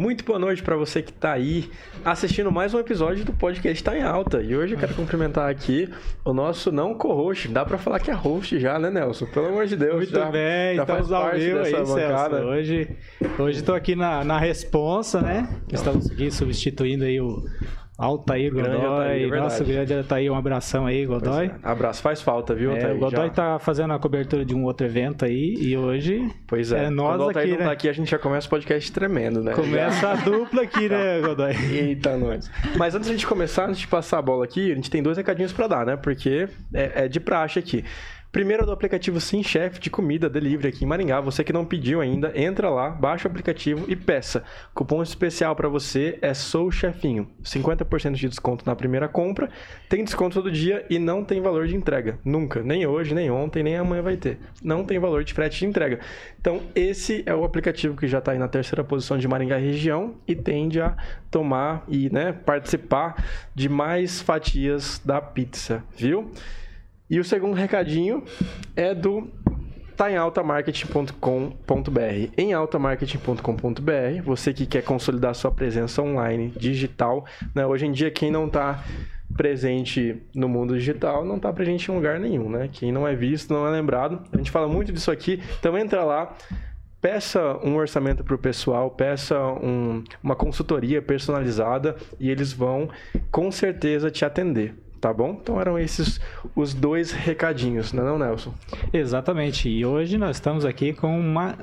Muito boa noite para você que está aí assistindo mais um episódio do podcast Tá em Alta. E hoje eu quero cumprimentar aqui o nosso não co-host, dá para falar que é host já, né, Nelson? Pelo amor de Deus. Muito já, bem, já estamos ao vivo aí, Celso. Hoje, hoje estou aqui na, na responsa, né? Estamos aqui substituindo aí o Altair Godoy. Grande Altair, é Nossa, grande Altair, um abração aí, Godoy. É. Abraço, faz falta, viu, Altair? É, o Godoy já. tá fazendo a cobertura de um outro evento aí e hoje. Pois é, é nós Quando o Altair aqui, não tá né? aqui, a gente já começa o podcast tremendo, né? Começa a dupla aqui, né, Godoy? Eita, nós. Mas antes de a gente começar, antes de passar a bola aqui, a gente tem dois recadinhos para dar, né? Porque é, é de praxe aqui. Primeiro é do aplicativo Sim Chef de comida delivery aqui em Maringá. Você que não pediu ainda, entra lá, baixa o aplicativo e peça. Cupom especial para você é Sou Chefinho. 50% de desconto na primeira compra. Tem desconto todo dia e não tem valor de entrega. Nunca. Nem hoje, nem ontem, nem amanhã vai ter. Não tem valor de frete de entrega. Então, esse é o aplicativo que já está aí na terceira posição de Maringá região e tende a tomar e né, participar de mais fatias da pizza, viu? E o segundo recadinho é do tá em altamarketing.com.br. Em altamarketing.com.br, você que quer consolidar sua presença online digital, né? Hoje em dia quem não está presente no mundo digital não está presente em lugar nenhum, né? Quem não é visto não é lembrado. A gente fala muito disso aqui, então entra lá, peça um orçamento para o pessoal, peça um, uma consultoria personalizada e eles vão com certeza te atender. Tá bom? Então eram esses os dois recadinhos, não é não, Nelson? Exatamente. E hoje nós estamos aqui com uma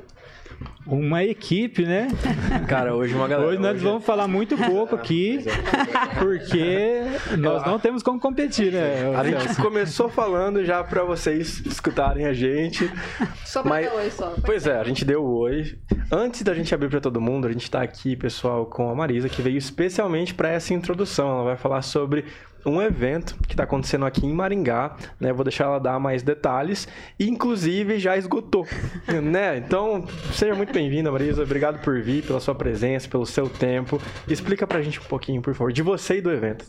uma equipe, né? Cara, hoje uma galera. Hoje nós hoje... vamos falar muito pouco aqui, porque nós não temos como competir, né? A gente começou falando já para vocês escutarem a gente. Só pra mas... oi só. Pois é, a gente deu oi. Antes da gente abrir para todo mundo, a gente tá aqui, pessoal, com a Marisa, que veio especialmente para essa introdução. Ela vai falar sobre um evento que está acontecendo aqui em Maringá, né? Vou deixar ela dar mais detalhes. Inclusive, já esgotou, né? Então, seja muito bem-vinda, Marisa. Obrigado por vir, pela sua presença, pelo seu tempo. Explica pra gente um pouquinho, por favor, de você e do evento.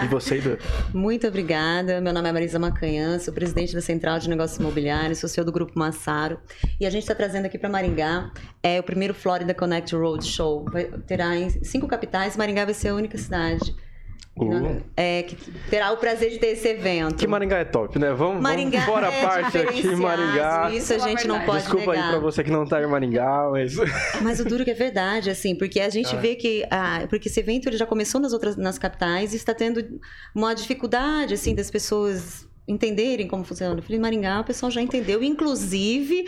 De você e do Muito obrigada. Meu nome é Marisa Macanhã, sou presidente da Central de Negócios Imobiliários, sou CEO do Grupo Massaro. E a gente está trazendo aqui para Maringá é, o primeiro Florida Connect Road Show. Vai, terá em cinco capitais, Maringá vai ser a única cidade É, que terá o prazer de ter esse evento. Que Maringá é top, né? Vamos, Maringá vamos fora é a parte aqui, Maringá. Isso a gente não pode Desculpa negar. aí pra você que não tá em Maringá, mas... Mas o duro que é verdade, assim, porque a gente ah. vê que... Ah, porque esse evento ele já começou nas outras nas capitais e está tendo uma dificuldade, assim, das pessoas entenderem como funciona. Eu falei, Maringá, o pessoal já entendeu. Inclusive,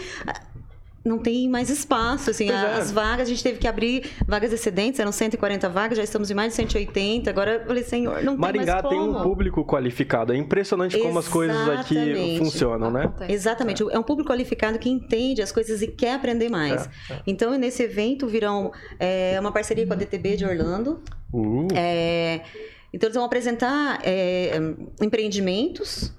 não tem mais espaço, assim, é. as vagas, a gente teve que abrir vagas excedentes, eram 140 vagas, já estamos em mais de 180, agora eu falei, senhor, não Maringá tem mais como. tem um público qualificado, é impressionante como as coisas aqui funcionam, né? Exatamente, é. é um público qualificado que entende as coisas e quer aprender mais. É, é. Então, nesse evento virão é, uma parceria com a DTB de Orlando, uh. é, então eles vão apresentar é, empreendimentos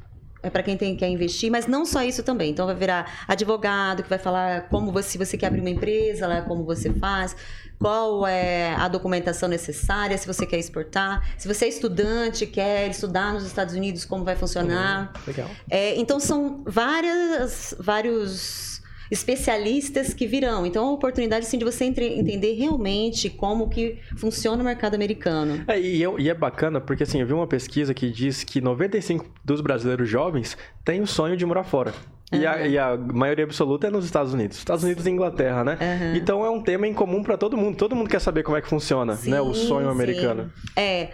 é para quem tem, quer investir, mas não só isso também. Então vai virar advogado que vai falar como você, se você quer abrir uma empresa, lá como você faz, qual é a documentação necessária, se você quer exportar, se você é estudante, quer estudar nos Estados Unidos, como vai funcionar. Uhum, legal. É, então são várias, vários especialistas que virão. Então, é uma oportunidade sim, de você entre, entender realmente como que funciona o mercado americano. É, e, e, é bacana porque assim, eu vi uma pesquisa que diz que 95 dos brasileiros jovens têm o sonho de morar fora. E, uhum. a, e, a, maioria absoluta é nos Estados Unidos. Estados Unidos e Inglaterra, né? Uhum. Então é um tema em comum para todo mundo. Todo mundo quer saber como é que funciona, sim, né? O sonho sim. americano. É.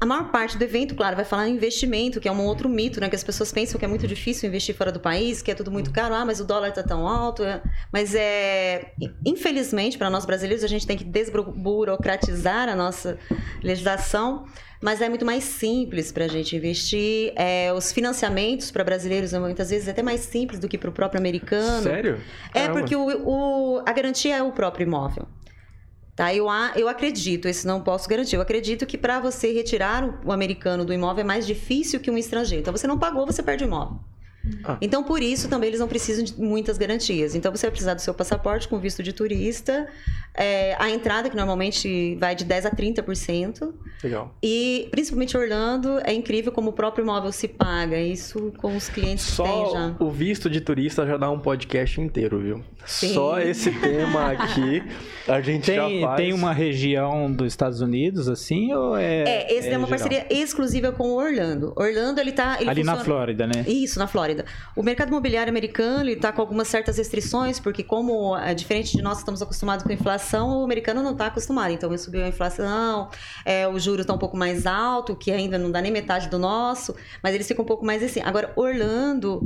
A maior parte do evento, claro, vai falar em investimento, que é um outro mito, né? Que as pessoas pensam que é muito difícil investir fora do país, que é tudo muito caro. Ah, mas o dólar está tão alto. É... Mas é. Infelizmente, para nós brasileiros, a gente tem que desburocratizar a nossa legislação. Mas é muito mais simples para a gente investir. É, os financiamentos para brasileiros muitas vezes é até mais simples do que para o próprio americano. Sério? É, porque o, o, a garantia é o próprio imóvel. Tá? Eu, eu acredito, isso não posso garantir, eu acredito que para você retirar o, o, americano do imóvel é mais difícil que um estrangeiro. Então você não pagou, você perde o imóvel. Ah. Então, por isso, também eles não precisam de muitas garantias. Então, você vai precisar do seu passaporte com visto de turista, é, a entrada, que normalmente vai de 10% a 30%. Legal. E, principalmente Orlando, é incrível como o próprio imóvel se paga. Isso com os clientes Só que tem já. o visto de turista já dá um podcast inteiro, viu? Sim. Só esse tema aqui, a gente tem, já faz... Tem uma região dos Estados Unidos, assim, ou é... É, esse é, é uma geral? parceria exclusiva com o Orlando. Orlando, ele tá... Ele Ali funciona... na Flórida, né? Isso, na Flórida. O mercado imobiliário americano, ele tá com algumas certas restrições, porque como, é diferente de nós, estamos acostumados com inflação, o americano não está acostumado. Então, subiu a inflação, é, o juros está um pouco mais alto, que ainda não dá nem metade do nosso, mas eles ficam um pouco mais assim. Agora, Orlando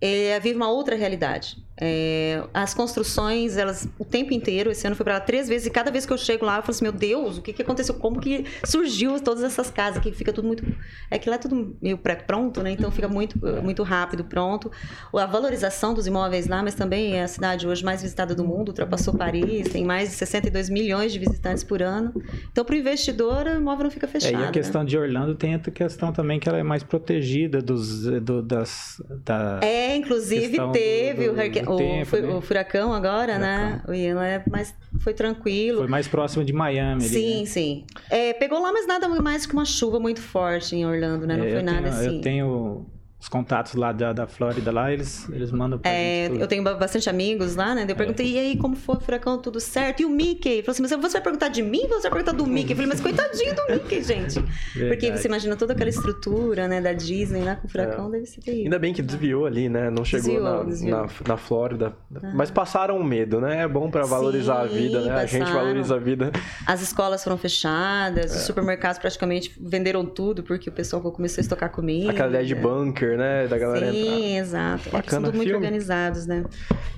é, vive uma outra realidade. É, as construções, elas o tempo inteiro, esse ano foi para lá três vezes, e cada vez que eu chego lá, eu falo assim, meu Deus, o que, que aconteceu? Como que surgiu todas essas casas? Que fica tudo muito. É que lá é tudo meio pré-pronto, né? Então fica muito, muito rápido, pronto. A valorização dos imóveis lá, mas também é a cidade hoje mais visitada do mundo, ultrapassou Paris, tem mais de 62 milhões de visitantes por ano. Então, para o investidor, o imóvel não fica fechado. É, e a questão né? de Orlando tem a questão também que ela é mais protegida dos, do, das. Da é, inclusive teve do, do, o, o, tempo, né? o, furacão agora, né? furacão. né? O Ian é mais, foi tranquilo. Foi mais próximo de Miami. Sim, ali, né? sim. É, pegou lá, mas nada mais que uma chuva muito forte em Orlando, né? Não é, foi nada tenho, assim. Eu tenho os contatos lá da, da Flórida lá, eles, eles mandam pra é, gente Eu tenho bastante amigos lá, né? Eu perguntei, é. e aí, como foi o furacão? Tudo certo? E o Mickey? Ele falou assim, mas você vai perguntar de mim ou você vai perguntar do Mickey? Eu falei, mas coitadinho do Mickey, gente. Verdade. Porque você imagina toda aquela estrutura, né, da Disney lá com o furacão, é. deve ser terrível. Ainda bem que desviou ali, né? Não chegou desviou, na, desviou. Na, na, Flórida. Mas passaram o medo, né? É bom para valorizar Sim, a vida, né? Passaram. A gente valoriza a vida. As escolas foram fechadas, é. os supermercados praticamente venderam tudo porque o pessoal começou a estocar comida. Aquela ideia de bunker, né? Da galera Sim, exato. Bacana, é tudo muito organizados, né?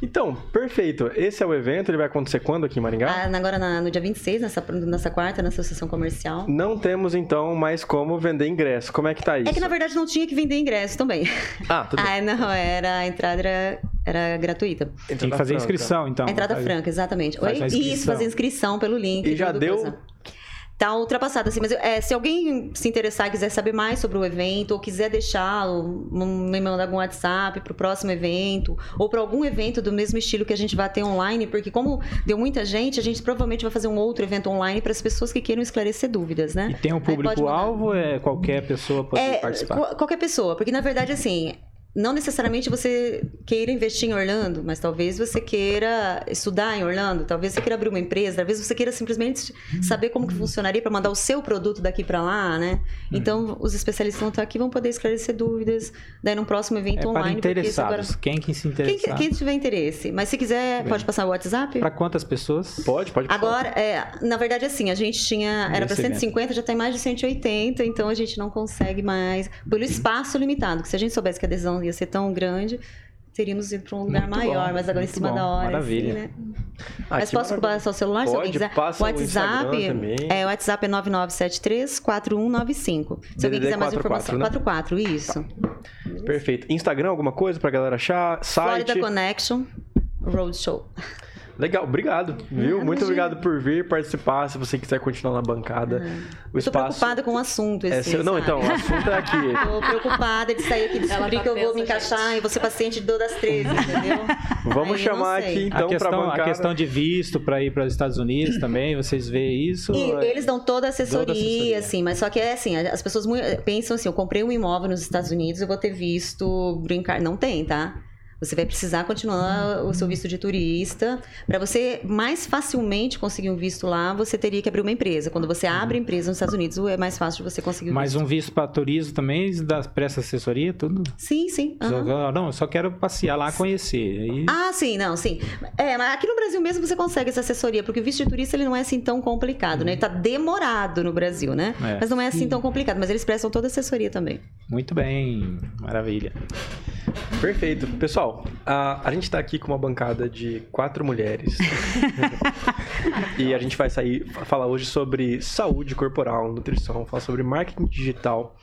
Então, perfeito. Esse é o evento, ele vai acontecer quando aqui em Maringá? Ah, agora na, no dia 26, nessa, nessa quarta, na Associação Comercial. Não temos, então, mais como vender ingresso. Como é que tá isso? É que, na verdade, não tinha que vender ingresso também. Ah, tudo bem. Ah, não, era, a entrada era, era gratuita. Entrada Tem que fazer franca. inscrição, então. Entrada franca, exatamente. Oi? Isso, fazer inscrição pelo link. E já deu... Coisa tá ultrapassado, assim. Mas é, se alguém se interessar e quiser saber mais sobre o evento, ou quiser deixar, me mandar algum WhatsApp para o próximo evento, ou para algum evento do mesmo estilo que a gente vai ter online, porque como deu muita gente, a gente provavelmente vai fazer um outro evento online para as pessoas que queiram esclarecer dúvidas, né? E tem um público-alvo, é qualquer pessoa pode é, participar? Qualquer pessoa, porque na verdade, assim, não necessariamente você queira investir em Orlando, mas talvez você queira estudar em Orlando, talvez você queira abrir uma empresa, talvez você queira simplesmente saber como que funcionaria para mandar o seu produto daqui para lá, né? Então, os especialistas vão estar aqui vão poder esclarecer dúvidas daí num próximo evento é online. Para interessados, agora... quem que se interessar. Quem, quem, tiver interesse. Mas se quiser, Bem. pode passar o WhatsApp? Para quantas pessoas? Pode, pode. Agora, é, na verdade, assim, a gente tinha, era para 150, já tem mais de 180, então a gente não consegue mais, pelo espaço limitado, que se a gente soubesse que a ia ser tão grande, teríamos ido para um lugar muito maior, bom, mas agora em cima bom. da hora. Maravilha. Assim, né? Ah, mas posso passar o celular Pode, se alguém quiser? Passa WhatsApp, o é, o WhatsApp é 9973 4195. Se alguém quiser mais 44, informação. Né? 44, isso. Tá. Perfeito. Instagram, alguma coisa pra galera achar? Site? Florida Connection Roadshow. Legal, obrigado, viu? Muito obrigado por vir participar. Se você quiser continuar na bancada, ah, o espaço. Tô preocupada com o assunto. É esse, é, não, então, o assunto é aqui. Tô preocupada de sair aqui, descobrir tá que eu vou me encaixar gente. e vou ser paciente de das 13, entendeu? Vamos Aí, chamar aqui então para bancada. A questão de visto para ir para os Estados Unidos também, vocês veem isso? E eles dão toda a assessoria, toda assessoria, assim, mas só que é assim, as pessoas pensam assim, eu comprei um imóvel nos Estados Unidos, eu vou ter visto brincar. Não tem, tá? Você vai precisar continuar o seu visto de turista. Para você mais facilmente conseguir um visto lá, você teria que abrir uma empresa. Quando você abre empresa nos Estados Unidos, é mais fácil de você conseguir um Mas visto. um visto para turismo também, da presta assessoria, tudo? Sim, sim. Uhum. Não, eu só quero passear lá, conhecer. Aí... Ah, sim, não, sim. É, mas aqui no Brasil mesmo você consegue essa assessoria, porque o visto de turista ele não é assim tão complicado, uhum. né? Ele tá demorado no Brasil, né? É. Mas não é assim tão complicado, mas eles prestam toda a assessoria também. Muito bem, maravilha. Perfeito. Pessoal, a, a gente está aqui com uma bancada de quatro mulheres. e a gente vai sair falar hoje sobre saúde corporal, nutrição, falar sobre marketing digital.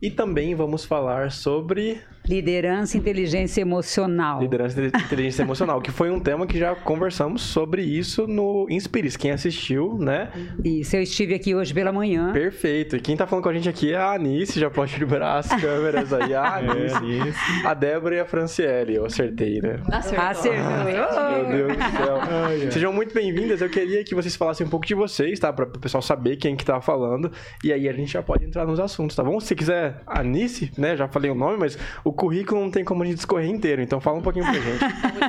E também vamos falar sobre Liderança e inteligência emocional. Liderança e inteligência emocional, que foi um tema que já conversamos sobre isso no Inspiris. Quem assistiu, né? Isso, eu estive aqui hoje pela manhã. Perfeito. E quem tá falando com a gente aqui é a Anice, já pode liberar as câmeras aí. A é, Anice, a Débora e a Franciele. Eu acertei, né? Acertou. Acertou. Meu Deus do céu. Sejam muito bem-vindas. Eu queria que vocês falassem um pouco de vocês, tá? Para o pessoal saber quem que tá falando. E aí a gente já pode entrar nos assuntos, tá bom? Se quiser, a Anice, né? Já falei o nome, mas o currículo não tem como a gente discorrer inteiro. Então fala um pouquinho pra gente.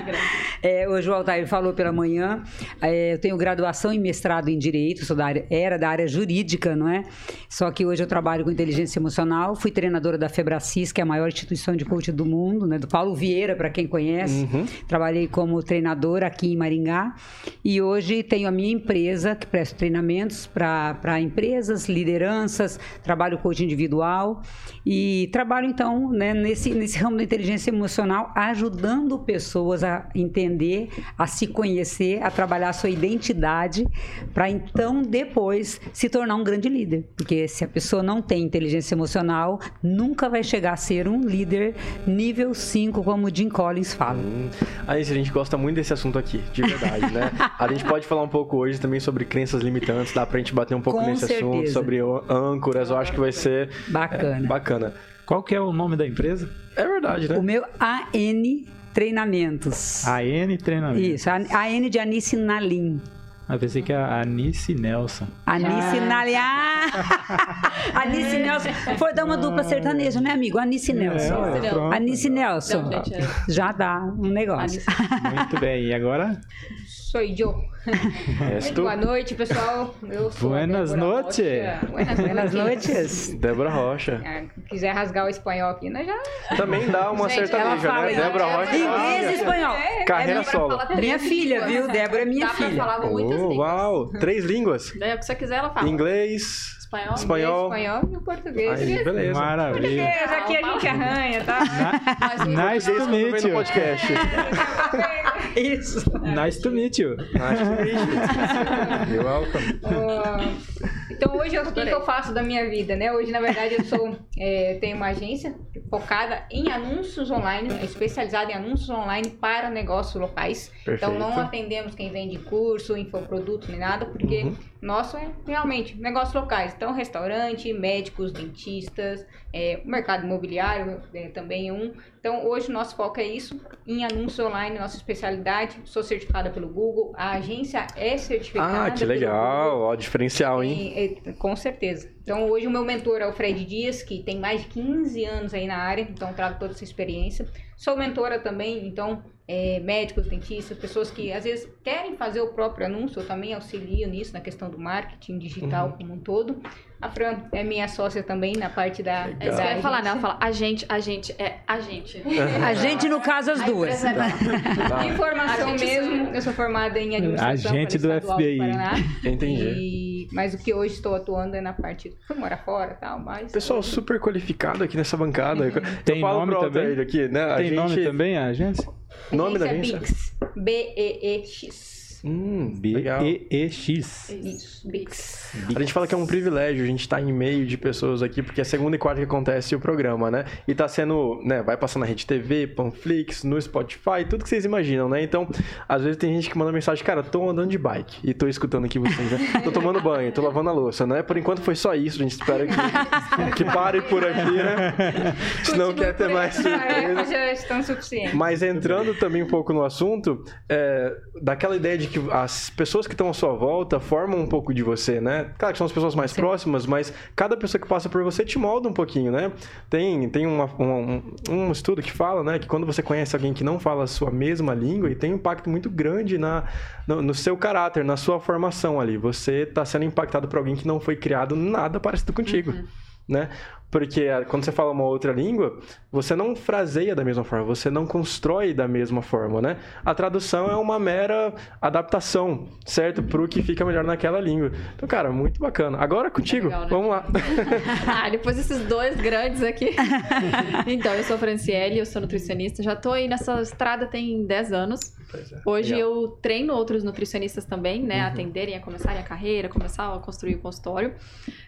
é, hoje o Altair falou pela manhã. É, eu tenho graduação e mestrado em Direito, sou da área, era da área jurídica, não é? Só que hoje eu trabalho com inteligência emocional. Fui treinadora da Febracis, que é a maior instituição de coaching do mundo, né? Do Paulo Vieira, para quem conhece. Uhum. Trabalhei como treinadora aqui em Maringá. E hoje tenho a minha empresa, que presta treinamentos para empresas, lideranças, trabalho coaching individual. E trabalho, então, né, nesse, nesse ramo da inteligência emocional, ajudando pessoas a entender, a se conhecer, a trabalhar a sua identidade, para então depois se tornar um grande líder. Porque se a pessoa não tem inteligência emocional, nunca vai chegar a ser um líder nível 5, como o Jim Collins fala. Hum, aí a gente gosta muito desse assunto aqui, de verdade, né? A gente pode falar um pouco hoje também sobre crenças limitantes, dá pra gente bater um pouco Com nesse certeza. assunto, sobre âncoras, eu acho que vai ser bacana. É, bacana. Qual que é o nome da empresa? É verdade, né? O meu AN Treinamentos. AN Treinamentos. Isso, AN de Anice Nalim. Eu pensei que a Anice Nelson. Anice ah. Nalim. Ah! Anice Nelson. Foi dar uma dupla sertaneja, né, amigo? Anice é, Nelson. É, Anice Nelson. Não, gente, é... Já dá um negócio. Muito bem. E agora? Sou eu. Muito boa noite, pessoal. Eu sou Buenas noches. Buenas noites. Débora Rocha. É, quiser rasgar o espanhol aqui, nós já. Também dá uma Gente, sertaneja, né? Débora Rocha. Inglês e espanhol. É, Carreira solo. Minha filha, viu? Débora é minha filha. Oh, uau, três línguas. É, se você quiser, ela fala. Inglês. Espanhol, espanhol. Inglês, espanhol e o português. Aí, beleza. Maravilha. Português, aqui a gente arranha, tá? Na, nice to meet you. podcast. Isso. Nice to meet you. Nice to meet you. You're welcome. Uh, então hoje o que, que, eu faço da minha vida, né? Hoje, na verdade, eu sou é, tenho uma agência focada em anúncios online, especializada em anúncios online para negócios locais. Perfeito. Então não atendemos quem vende curso, infoproduto nem nada, porque uhum. Nosso é realmente negócios locais. Então, restaurante, médicos, dentistas, é, mercado imobiliário é, também é um. Então, hoje o nosso foco é isso, em anúncio online, nossa especialidade. Sou certificada pelo Google, a agência é certificada. Ah, que legal, ó, diferencial, hein? É, com certeza. Então, hoje o meu mentor é o Fred Dias, que tem mais de 15 anos aí na área, então trago toda essa experiência. Sou mentora também, então é, médicos, dentistas, pessoas que às vezes querem fazer o próprio anúncio, eu também auxilio nisso, na questão do marketing digital uhum. como um todo. A Fran é minha sócia também na parte da. É isso que eu ia falar, né? Ela fala, a gente, a gente, é a gente. a gente, no caso, as duas. Informação mesmo, eu sou formada em administração. A gente do FBI. Entendi. E, mas o que hoje estou atuando é na parte. Fui morar fora e tal, mas. Pessoal super qualificado aqui nessa bancada. Uhum. Tem nome também? Aqui, né? Tem gente... nome também a agência? Nome da agência? Bix. Hum, B-E-E-X. Isso, Bix. A gente fala que é um privilégio a gente estar tá em meio de pessoas aqui, porque é segunda e quarta que acontece o programa, né? E tá sendo, né, vai passar na Rede TV, Panflix, no Spotify, tudo que vocês imaginam, né? Então, às vezes tem gente que manda mensagem, cara, tô andando de bike e tô escutando aqui vocês, né? Tô tomando banho, tô lavando a louça, né? Por enquanto foi só isso, a gente espera que, que pare por aqui, né? Se não quer ter mais surpresa. Já estão suficientes. Mas entrando também um pouco no assunto, é, daquela ideia de de que as pessoas que estão à sua volta formam um pouco de você, né? Claro que são as pessoas mais Sim. próximas, mas cada pessoa que passa por você te molda um pouquinho, né? Tem, tem uma, um, um estudo que fala, né, que quando você conhece alguém que não fala a sua mesma língua, e tem um impacto muito grande na, no, no seu caráter, na sua formação ali. Você está sendo impactado por alguém que não foi criado nada parecido contigo. Uhum né? Porque ah, quando você fala uma outra língua, você não fraseia da mesma forma, você não constrói da mesma forma, né? A tradução é uma mera adaptação, certo? Para o que fica melhor naquela língua. Então, cara, muito bacana. Agora contigo, legal, né? vamos lá. ah, depois desses dois grandes aqui. então, eu sou a Franciele, eu sou nutricionista, já tô aí nessa estrada tem 10 anos. É. Hoje Legal. eu treino outros nutricionistas também, né? Uhum. A atenderem, a começarem a carreira, começar a construir o consultório.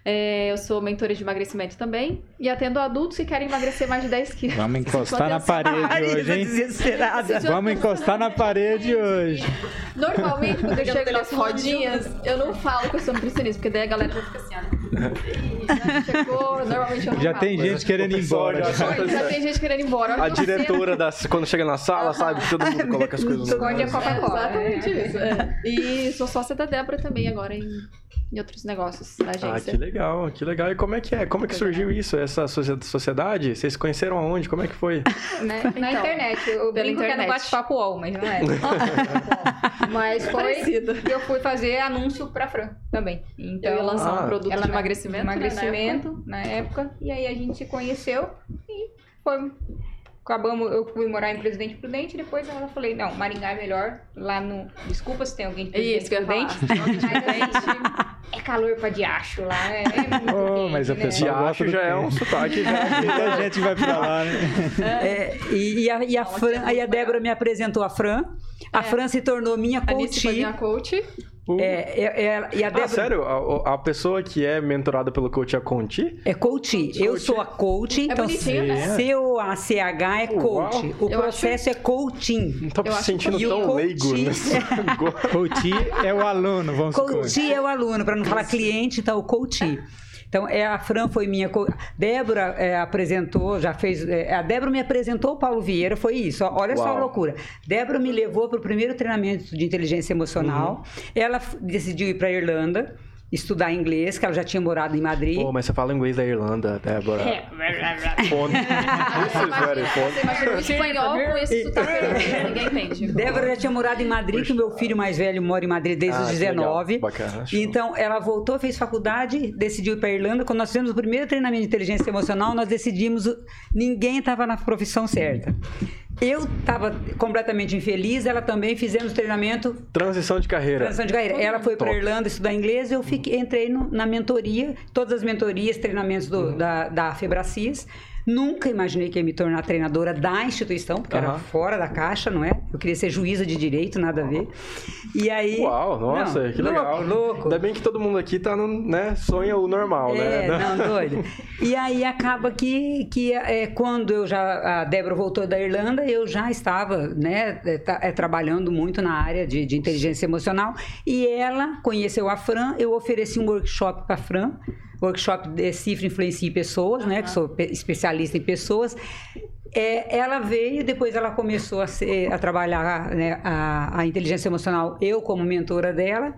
É, eu sou mentora de emagrecimento também. E atendo adultos que querem emagrecer mais de 10 quilos. Vamos encostar na parede hoje, hein? Desesperada. Vamos encostar na parede hoje. Normalmente, quando eu chego nas rodinhas, eu não falo que eu sou nutricionista, porque daí a galera já fica assim, ó. Já chegou, normalmente eu não Já tem gente querendo ir embora. Já, já tem gente querendo ir embora. A diretora, das, quando chega na sala, sabe? Todo mundo coloca as coisas no Esconde a Coca-Cola. Exatamente isso. é. E sou sócia da Débora também agora em, em outros negócios da agência. Ah, que legal, que legal. E como é que é? Como é que surgiu isso, essa socie- sociedade? Vocês se conheceram aonde? Como é que foi? Né? Na Então, internet. Eu pela brinco que é no internet. bate-papo UOL, mas não é. mas foi Parecido. que eu fui fazer anúncio pra Fran também. Então, Eu ia lançar Ah. um produto ela de na- emagrecimento, né, na época. emagrecimento na época. E aí a gente se conheceu e foi. Acabamos, eu fui morar em Presidente Prudente, depois ela falei, não, Maringá é melhor, lá no. Desculpa se tem alguém de Presidente Isso eu Prudente. assim, é calor pra diacho lá, é, é muito Oh, quente, mas a né? pessoa- De gosto acho do já é um sotaque. Já. Muita gente vai pra lá, né? É, e, e a, e a Fran, aí a Débora me apresentou a Fran. A Fran se tornou minha A Nice foi coach. Coach. É, é, é- e a Ah, Débora sério? A, a pessoa que é mentorada pelo coach é a Conti? é coach. Eu sou a coach, então bonitinho, né? C-O-A-C-H é coach. O Eu processo é coaching. Não tô me Eu acho sentindo que- tão coach- leigo nesse. Coach é o aluno, vamos supor. Coach é o aluno, para não falar cliente, então o coach. Então, é, a Fran foi minha. Co... Débora é, apresentou, já fez. é, a Débora me apresentou o Paulo Vieira, foi isso. Olha só a Uau. loucura. Débora me levou para o primeiro treinamento de inteligência emocional. Ela f- decidiu ir para a Irlanda estudar inglês, que ela já tinha morado em Madrid. Pô, mas você fala inglês da Irlanda, Débora. É. Fone. Imagina um espanhol com esse sotaque ninguém entende. Débora já tinha morado em Madrid, que o meu filho mais velho mora em Madrid desde Ah, os que 19. legal. Bacana. Então, ela voltou, fez faculdade, decidiu ir para Irlanda. Quando nós fizemos o primeiro treinamento de inteligência emocional, nós decidimos. o- Ninguém estava na profissão certa. Eu estava completamente infeliz, ela também fizemos treinamento Transição de carreira. transição de carreira. Ela foi para. Irlanda estudar inglês, eu fiquei, entrei no- na mentoria, todas as mentorias, treinamentos do- Uhum. da, da Febracis. Nunca imaginei que ia me tornar treinadora da instituição, porque era Aham. fora da caixa, não é? Eu queria ser juíza de direito, nada a ver. E aí. Uau, nossa, Não, que louco, legal. Louco. Ainda bem que todo mundo aqui tá no, né, sonha o normal, É, né? não, doido. E aí acaba que, que é, quando eu já. A Débora voltou da Irlanda, eu já estava né, é, tá- é, trabalhando muito na área de, de inteligência emocional. E ela conheceu a Fran, eu ofereci um workshop para a Fran. Workshop de Cifra Influencia Pessoas, né? Que sou pe- especialista em pessoas. É, ela veio, depois ela começou a, ser, a trabalhar né, a, a inteligência emocional, eu como mentora dela.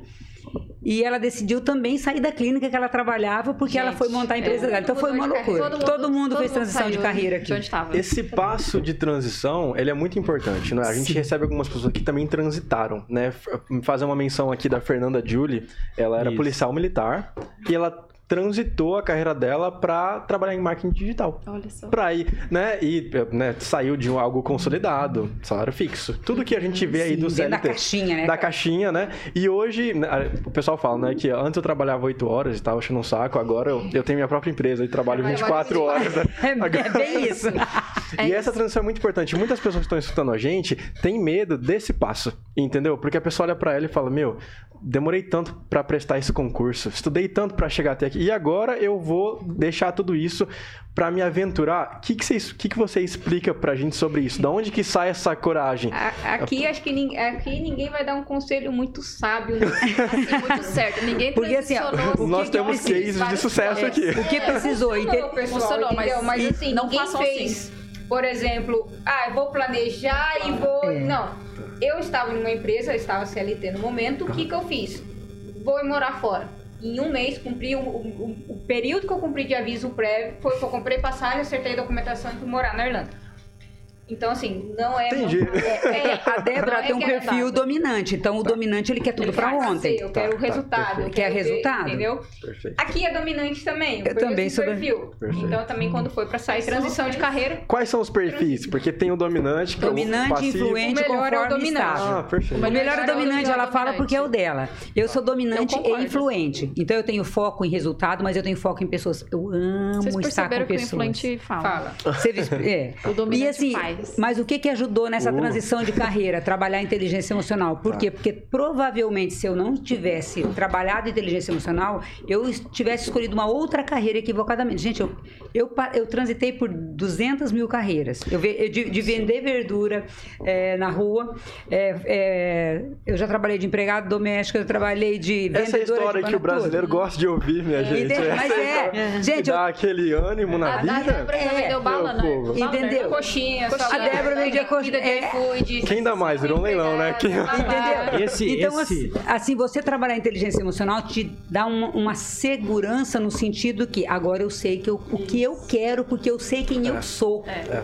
E ela decidiu também sair da clínica que ela trabalhava, porque ela Gente, foi montar a empresa é, dela. Então foi uma de loucura. carreira. Todo mundo, fez transição de saiu carreira De aqui. onde tava. Esse passo de transição, ele é muito importante, né? A gente recebe algumas pessoas que também transitaram, né? Fazer uma menção aqui da Fernanda Julie, ela era Isso. policial militar e ela transitou a carreira dela para trabalhar em marketing digital. Olha só. Pra ir, né? E né, saiu de um- algo consolidado, salário fixo. Tudo que a gente vê aí Sim, do dentro da CLT. caixinha, né, Da caixinha, né? E hoje, né, o pessoal fala, né, que antes eu trabalhava 8 horas e tava achando um saco, agora eu, eu tenho minha própria empresa e trabalho 24 horas. Né? É, é bem isso. e essa transição é muito importante. Muitas pessoas que estão escutando a gente têm medo desse passo, entendeu? Porque a pessoa olha pra ela e fala: Meu, demorei tanto pra prestar esse concurso, estudei tanto pra chegar até aqui, e agora eu vou deixar tudo isso pra me aventurar. O que, que, você, que, que você explica pra gente sobre isso? Da onde que sai essa coragem? A- Aqui acho que nin- aqui ninguém vai dar um conselho muito sábio. né? Assim, muito certo. Ninguém Porque, assim, ó, transicionou. o que Nós que temos cases de sucesso aqui. O que precisou? Inte- Funcionou, pessoal, Funcionou, mas- entendeu? mas, assim, não ninguém façam fez. Por exemplo, ah, eu vou planejar e vou. É. Não. Eu estava numa empresa, eu estava CLT no momento, o que, que eu fiz? Vou morar fora. Em um mês, cumpri o, o- o período que eu cumpri de aviso prévio, foi que eu comprei passagem, acertei a documentação e fui morar na Irlanda. Então, assim, não é. Entendi. é, é, A Débora não tem um requer perfil dominante. Então, o dominante, ele quer tudo faz ontem. assim, Eu quero Tá, o tá, resultado. Quer quero ver, resultado. Entendeu? Perfeito. Aqui é dominante também. Eu também sou perfil. Perfeito. Então, também quando foi pra sair transição de carreira, Quais são os perfis? Porque tem o dominante, que é Dominante, o passivo. influente, O melhor é o dominante. Ah, perfeito. O melhor é melhor o é o dominante, ela fala dominante. porque é o dela. Eu sou dominante Eu e influente. Então eu tenho foco em resultado, mas eu tenho foco em pessoas. Eu amo Vocês estar com perceberam que o pessoas. influente fala. fala. É. O dominante e assim, faz. Mas, mas o que, que ajudou nessa uh. transição de carreira, trabalhar inteligência emocional? Por tá. quê? Porque provavelmente se eu não tivesse trabalhado inteligência emocional, eu tivesse escolhido uma outra carreira equivocadamente. Gente, eu, eu, eu transitei por 200 mil carreiras. Eu, eu de, de, vender verdura é, na rua, é, é, eu já trabalhei de empregado doméstico, eu trabalhei de vendedora Essa é a história que o brasileiro gosta de ouvir, minha gente. Mas é, gente, dá aquele ânimo na a, vida. A Débora é, vendeu bala, né? Entendeu? Coxinha, A Débora vendia coxinha. É. Quem dá mais? Virou um leilão, né? Quem... Entendeu? Esse, então, esse... assim, você trabalhar inteligência emocional te dá uma, uma, segurança no sentido que agora eu sei que eu, o que eu quero, porque eu sei quem é. eu sou. É. É.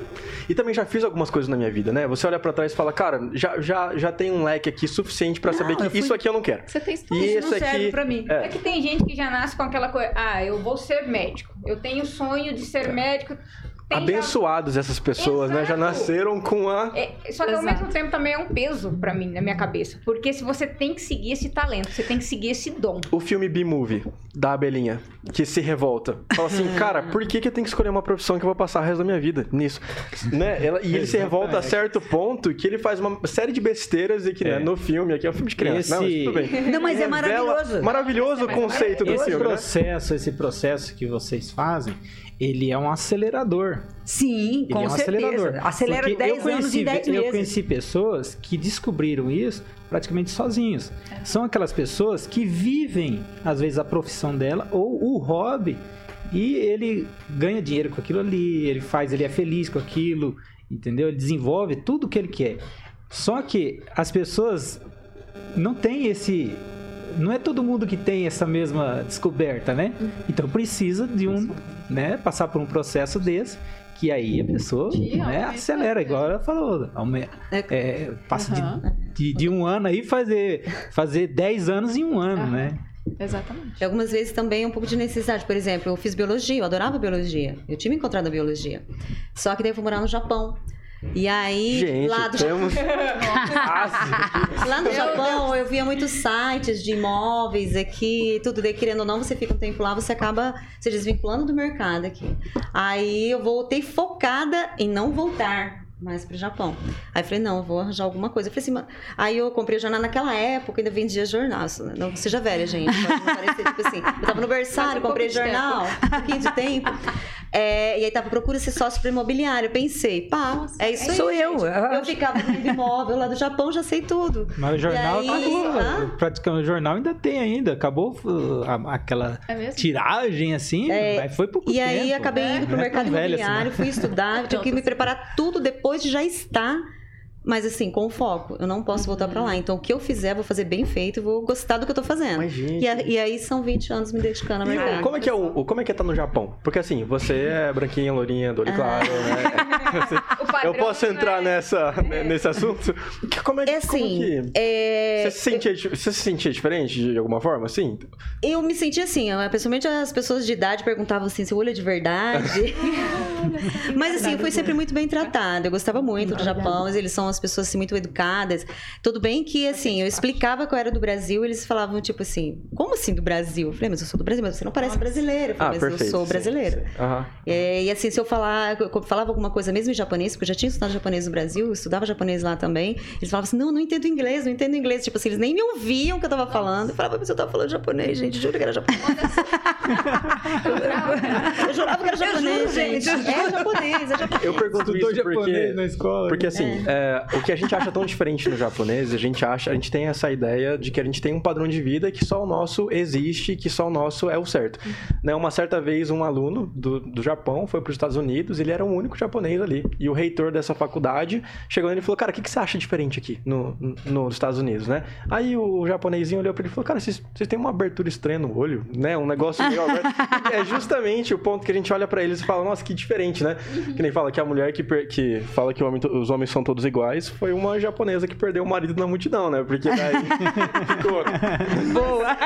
E também já fiz algumas coisas na minha vida, né? Você olha para trás e fala, cara, já, já, já tem um leque aqui suficiente para saber que fui... isso aqui eu não quero. Você tem e isso não serve pra mim. É. é. que tem gente que já nasce com aquela coisa, ah, eu vou ser médico. Eu tenho o sonho de ser é. médico abençoados já... essas pessoas, Exato. né? Já nasceram com a. É, só que Exato. ao mesmo tempo também é um peso para mim, na minha cabeça. Porque se você tem que seguir esse talento, você tem que seguir esse dom. O filme B-Movie, da abelhinha, que se revolta. Fala assim, cara, por que, que eu tenho que escolher uma profissão que eu vou passar o resto da minha vida nisso? né? Ela, e ele se revolta a certo ponto que ele faz uma série de besteiras e que, né, é. né, no filme, aqui é um filme de criança. Esse... Não, tudo bem. Não, mas é maravilhoso. Maravilhoso o conceito do esse filme. Esse processo, né? esse processo que vocês fazem, ele é um acelerador. Sim, ele com é um certeza. Acelerador. Acelera Porque 10 conheci, anos em 10 meses. Eu conheci pessoas que descobriram isso praticamente sozinhos. É. São aquelas pessoas que vivem, às vezes, a profissão dela ou o hobby e ele ganha dinheiro com aquilo ali, ele faz, ele é feliz com aquilo, entendeu? Ele desenvolve tudo o que ele quer. Só que as pessoas não têm esse não é todo mundo que tem essa mesma descoberta, né? Uhum. Então precisa de um, né, passar por um processo desse que aí a pessoa né, acelera, igual ela falou, é, é, passa uhum. de, de, de, um ano aí fazer fazer 10 anos em um ano, uhum. né? Exatamente. E algumas vezes também um pouco de necessidade. Por exemplo, eu fiz biologia, eu adorava biologia. Eu tinha me encontrado a biologia. Só que daí eu fui morar no Japão. E aí, Gente, lá do temos... lá no Japão, eu via muitos sites de imóveis aqui, tudo daí, querendo ou não, você fica um tempo lá, você acaba se desvinculando do mercado aqui. Aí eu voltei focada em não voltar mais pro Japão. Aí eu falei, não, eu vou arranjar alguma coisa. Eu falei assim, aí eu comprei o jornal naquela época, ainda vendia jornal. Não seja velha, gente. Não parecer, tipo assim. Eu tava no berçário, um comprei jornal, um pouquinho de tempo. É, e aí tava procura ser sócio para imobiliário. Pensei, pá, Nossa, é isso é aí. Sou eu. Eu ficava no imóvel lá do Japão, já sei tudo. Mas o jornal aí, acabou. Ah? Praticamente o jornal ainda tem ainda. Acabou uh, aquela é tiragem assim, é, foi pouco E tempo. aí acabei indo pro é mercado imobiliário, assim, fui estudar, tive que me preparar tudo depois de já estar mas assim, com foco. Eu não posso voltar para lá. Então, o que eu fizer, vou fazer bem feito e vou gostar do que eu tô fazendo. Mas, gente... e, a, e aí são 20 anos me dedicando ao mercado. Como é que é o, como é que é tá no Japão? Porque assim, você é branquinha, lourinha, do olho ah. claro, né? eu posso entrar nessa, né, nesse assunto? Como é, que, é assim, como que... É... Você, se sentia, você se sentia diferente de alguma forma, assim? Eu me sentia assim, pessoalmente as pessoas de idade perguntavam assim, seu olho é de verdade? Mas assim, eu fui sempre muito bem tratada. Eu gostava muito do Japão, eles são as pessoas assim, muito educadas. Tudo bem que, assim, eu explicava que eu era do Brasil, eles falavam, tipo assim, como assim do Brasil? Eu falei, mas eu sou do Brasil, mas você não parece brasileiro. Eu falei, ah, mas perfeito, eu sou brasileiro. Uhum. É, e assim, se eu falar, eu falava alguma coisa mesmo em japonês, porque eu já tinha estudado japonês no Brasil, eu estudava japonês lá também, eles falavam assim, não, não entendo inglês, não entendo inglês. Tipo assim, eles nem me ouviam o que eu tava falando. Eu falava, mas eu tava falando japonês, gente, juro que era japonês. eu jurava que era japonês, gente. É japonês, é japonês. Eu pergunto isso porque, na escola. Porque assim, é. É, o que a gente acha tão diferente no japonês, a gente acha, a gente tem essa ideia de que a gente tem um padrão de vida que só o nosso existe, que só o nosso é o certo. Né, uma certa vez, um aluno do, do Japão foi para os Estados Unidos, ele era o único japonês ali. E o reitor dessa faculdade chegou nele e falou: Cara, o que, que você acha diferente aqui no, no, nos Estados Unidos, né? Aí o japonesinho olhou para ele e falou: Cara, vocês, vocês têm uma abertura estranha no olho, né? Um negócio meio aberto. é justamente o ponto que a gente olha para eles e fala: Nossa, que diferente, né? Uhum. Que nem fala que a mulher que, que fala que homem, os homens são todos iguais foi uma japonesa que perdeu o marido na multidão, né? Porque daí ficou. Boa!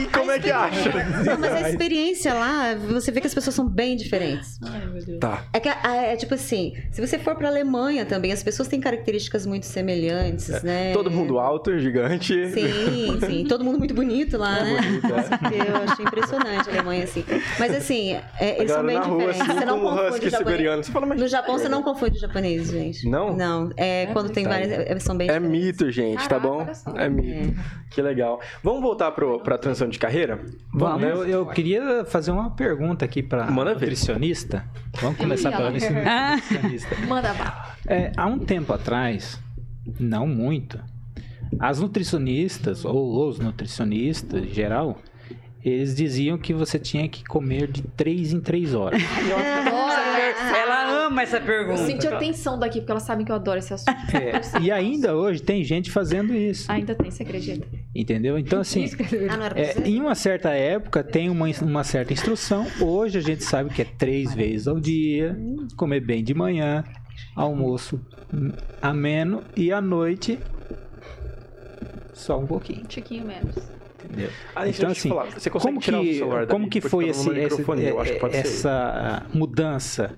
E como é que acha? Não, mas a experiência lá, você vê que as pessoas são bem diferentes. Ai, meu Deus. Tá. É que é, é tipo assim, se você for pra Alemanha também, as pessoas têm características muito semelhantes, é. né? Todo mundo alto, gigante. Sim, sim. Todo mundo muito bonito lá, é né? Bonito, é. Eu achei impressionante. bastante Alemanha, assim. Mas assim, é, eles são bem diferentes. Rua, assim, você não confunde japonês. Você fala, mas... No Japão você não confunde japonês, gente. Não? Não. É, é quando tem várias. É, são bem É mito, gente, tá Caraca, tá bom? É mito. É. Que legal. Vamos voltar pro, pra transição de carreira? Vamos. Eu, eu queria fazer uma pergunta aqui pra Manda nutricionista. Ver. Vamos começar pela nutricionista. Manda lá. É, há um tempo atrás, não muito, as nutricionistas, ou os nutricionistas em geral, eles diziam que você tinha que comer de 3 em 3 horas. ela ama essa pergunta. Eu senti a tensão daqui, porque elas sabem que eu adoro esse assunto. É, e ainda hoje tem gente fazendo isso. Ainda tem, você acredita? Entendeu? Então, assim, ah, é, em uma certa época tem uma, uma certa instrução. Hoje a gente sabe que é três vezes ao dia, comer bem de manhã, almoço ameno e à noite só um pouquinho. Um tiquinho menos. Entendeu? Ah, então, assim, você como que, como que foi esse, esse, essa mudança?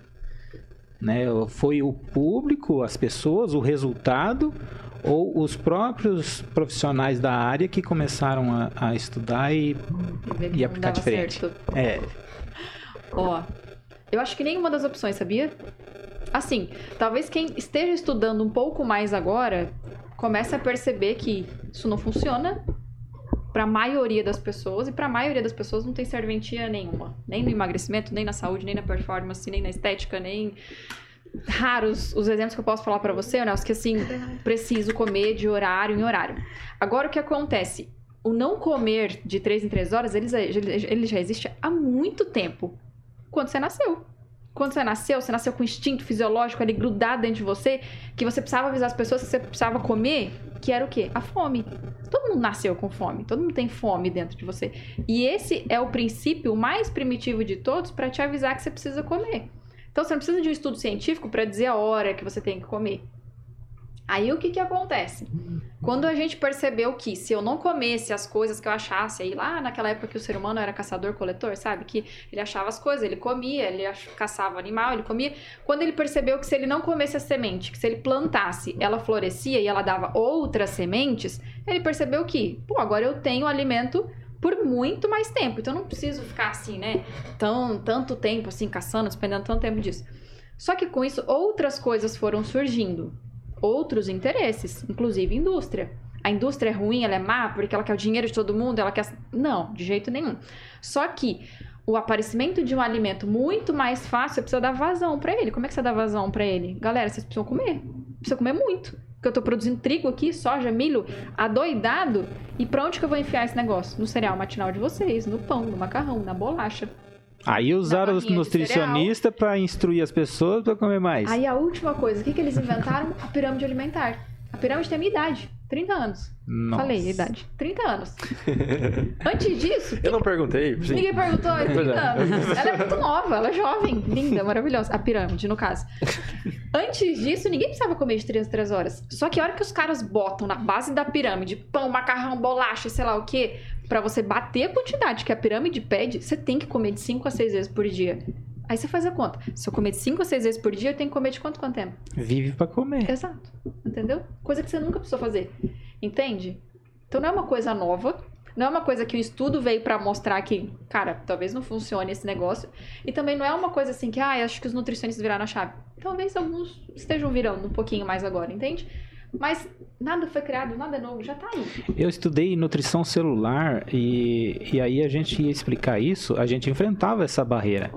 Né? Foi o público, as pessoas, o resultado ou os próprios profissionais da área que começaram a, a estudar e, e aplicar diferente? Certo. É. Ó, eu acho que nenhuma das opções, sabia? Assim, talvez quem esteja estudando um pouco mais agora comece a perceber que isso não funciona para a maioria das pessoas e para a maioria das pessoas não tem serventia nenhuma, nem no emagrecimento, nem na saúde, nem na performance, nem na estética, nem raros os exemplos que eu posso falar para você, né? Os que assim, preciso comer de horário em horário. Agora o que acontece? O não comer de 3 em 3 horas, ele já existe há muito tempo. Quando você nasceu quando você nasceu, você nasceu com instinto fisiológico ali grudado dentro de você, que você precisava avisar as pessoas que você precisava comer, que era o quê? A fome. Todo mundo nasceu com fome, todo mundo tem fome dentro de você. E esse é o princípio mais primitivo de todos para te avisar que você precisa comer. Então você não precisa de um estudo científico para dizer a hora que você tem que comer. Aí o que que acontece? Quando a gente percebeu que se eu não comesse as coisas que eu achasse, aí lá naquela época que o ser humano era caçador-coletor, sabe? Que ele achava as coisas, ele comia, ele caçava animal, ele comia. Quando ele percebeu que se ele não comesse a semente, que se ele plantasse, ela florescia e ela dava outras sementes, ele percebeu que, pô, agora eu tenho alimento por muito mais tempo. Então eu não preciso ficar assim, né? Tão, tanto tempo assim, caçando, despendendo tanto tempo disso. Só que com isso, outras coisas foram surgindo outros interesses, inclusive indústria. A indústria é ruim, ela é má porque ela quer o dinheiro de todo mundo, ela quer. Não, de jeito nenhum. Só que o aparecimento de um alimento muito mais fácil, você precisa dar vazão para ele. Como é que você dá vazão para ele? Galera, vocês precisam comer. Precisa comer muito. Porque eu tô produzindo trigo aqui, soja, milho, adoidado. E pra onde que eu vou enfiar esse negócio? No cereal matinal de vocês, no pão, no macarrão, na bolacha. Aí usaram os nutricionistas para instruir as pessoas para comer mais. Aí a última coisa, o que, que eles inventaram? A pirâmide alimentar. A pirâmide tem a minha idade, 30 anos. Nossa. Falei a idade, 30 anos. Antes disso... Eu não perguntei. Sim. Ninguém perguntou, 30 é. anos. Ela é muito nova, ela é jovem, linda, maravilhosa. A pirâmide, no caso. Antes disso, ninguém precisava comer de 3 3 horas. Só que a hora que os caras botam na base da pirâmide pão, macarrão, bolacha, sei lá o quê, para você bater a quantidade que a pirâmide pede, você tem que comer de 5 a 6 vezes por dia. Aí você faz a conta. Se eu comer 5 a 6 vezes por dia, eu tenho que comer de quanto quanto tempo? Vive para comer. Exato. Entendeu? Coisa que você nunca precisou fazer. Entende? Então não é uma coisa nova. Não é uma coisa que o estudo veio para mostrar que, cara, talvez não funcione esse negócio. E também não é uma coisa assim que, ah, acho que os nutricionistas viraram a chave. Talvez alguns estejam virando um pouquinho mais agora, entende? Mas nada foi criado, nada é novo, já está aí. Eu estudei nutrição celular e, e aí a gente ia explicar isso, a gente enfrentava essa barreira.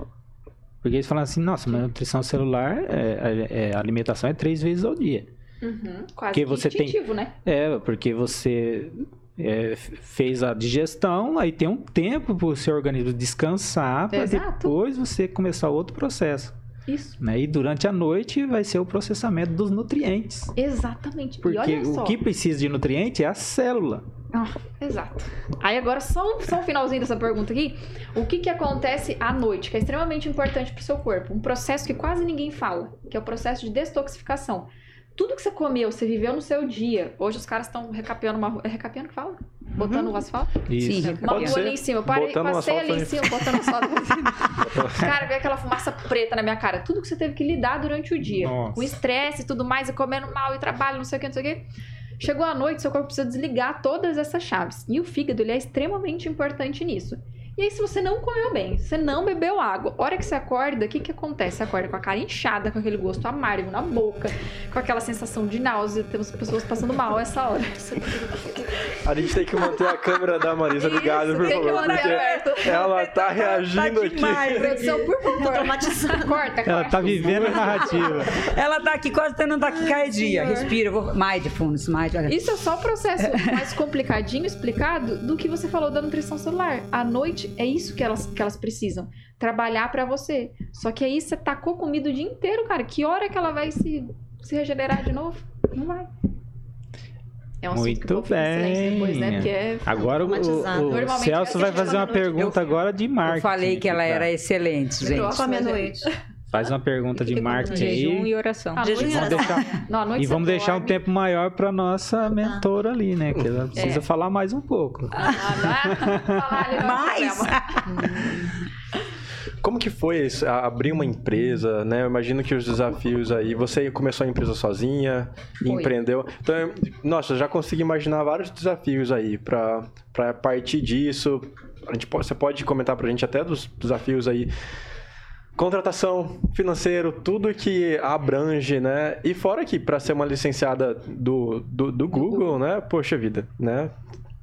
Porque eles falavam assim, nossa, mas nutrição celular, é, é, é, a alimentação é três vezes ao dia. Uhum, quase porque você tem, né? É, porque você é, fez a digestão, aí tem um tempo para o seu organismo descansar, para depois você começar outro processo. Isso. Né? E durante a noite vai ser o processamento dos nutrientes. Exatamente. Porque o que precisa de nutriente é a célula. Ah, exato. Aí agora, só um, só um finalzinho dessa pergunta aqui. O que, que acontece à noite, que é extremamente importante para o seu corpo? Um processo que quase ninguém fala, que é o processo de detoxificação tudo que você comeu, você viveu no seu dia. Hoje os caras estão recapeando uma É recapeando que fala? Botando uhum. o asfalto? Isso. Sim, uma rua ali em cima. Eu parei, botando passei ali em cima, botando asfalto. cara, veio aquela fumaça preta na minha cara. Tudo que você teve que lidar durante o dia. Com estresse e tudo mais, e comendo mal, e trabalho, não sei o que, não sei o que. Chegou a noite, seu corpo precisa desligar todas essas chaves. E o fígado, ele é extremamente importante nisso. E aí, se você não comeu bem, você não bebeu água, hora que você acorda, o que que acontece? Você acorda com a cara inchada, com aquele gosto amargo na boca, com aquela sensação de náusea. Temos pessoas passando mal essa hora. A gente tem que manter a câmera da Marisa ligada, por favor, porque ela tá reagindo tá aqui. Produção, por favor. Tô traumatizada. Corta, Ela corta. tá vivendo a narrativa. Ela tá aqui quase tendo um taquicardia. Respira, vou... mindfulness, mindfulness. Isso é só o processo mais complicadinho explicado do que você falou da nutrição celular. À noite é isso que elas, que elas precisam. Trabalhar pra você. Só que aí você tacou comida o dia inteiro, cara. Que hora que ela vai se, se regenerar de novo? Não vai. É um Muito eu bem. Depois, né? Porque é... Agora o, o, Celso vai fazer uma pergunta agora de marketing. Eu falei que ela tá? era excelente, gente. Nossa, Come à mas é- noite. Faz uma pergunta de marketing Jejum aí. e oração. À Jejum noite e oração. deixar, Não, e vamos deixar um tempo maior pra nossa mentora ali, né? Que ela precisa É. falar mais um pouco. Ah, não. Falar é Mais? Como que foi isso, a- abrir uma empresa, né? Eu imagino que os desafios aí. Você começou a empresa sozinha, Foi. empreendeu. Então, nossa, eu já consigo imaginar vários desafios aí pra pra partir disso. A gente você pode comentar pra gente até dos desafios aí. Contratação, financeiro, tudo que abrange, né? E fora que para ser uma licenciada do, do, do Google, né? Poxa vida, né?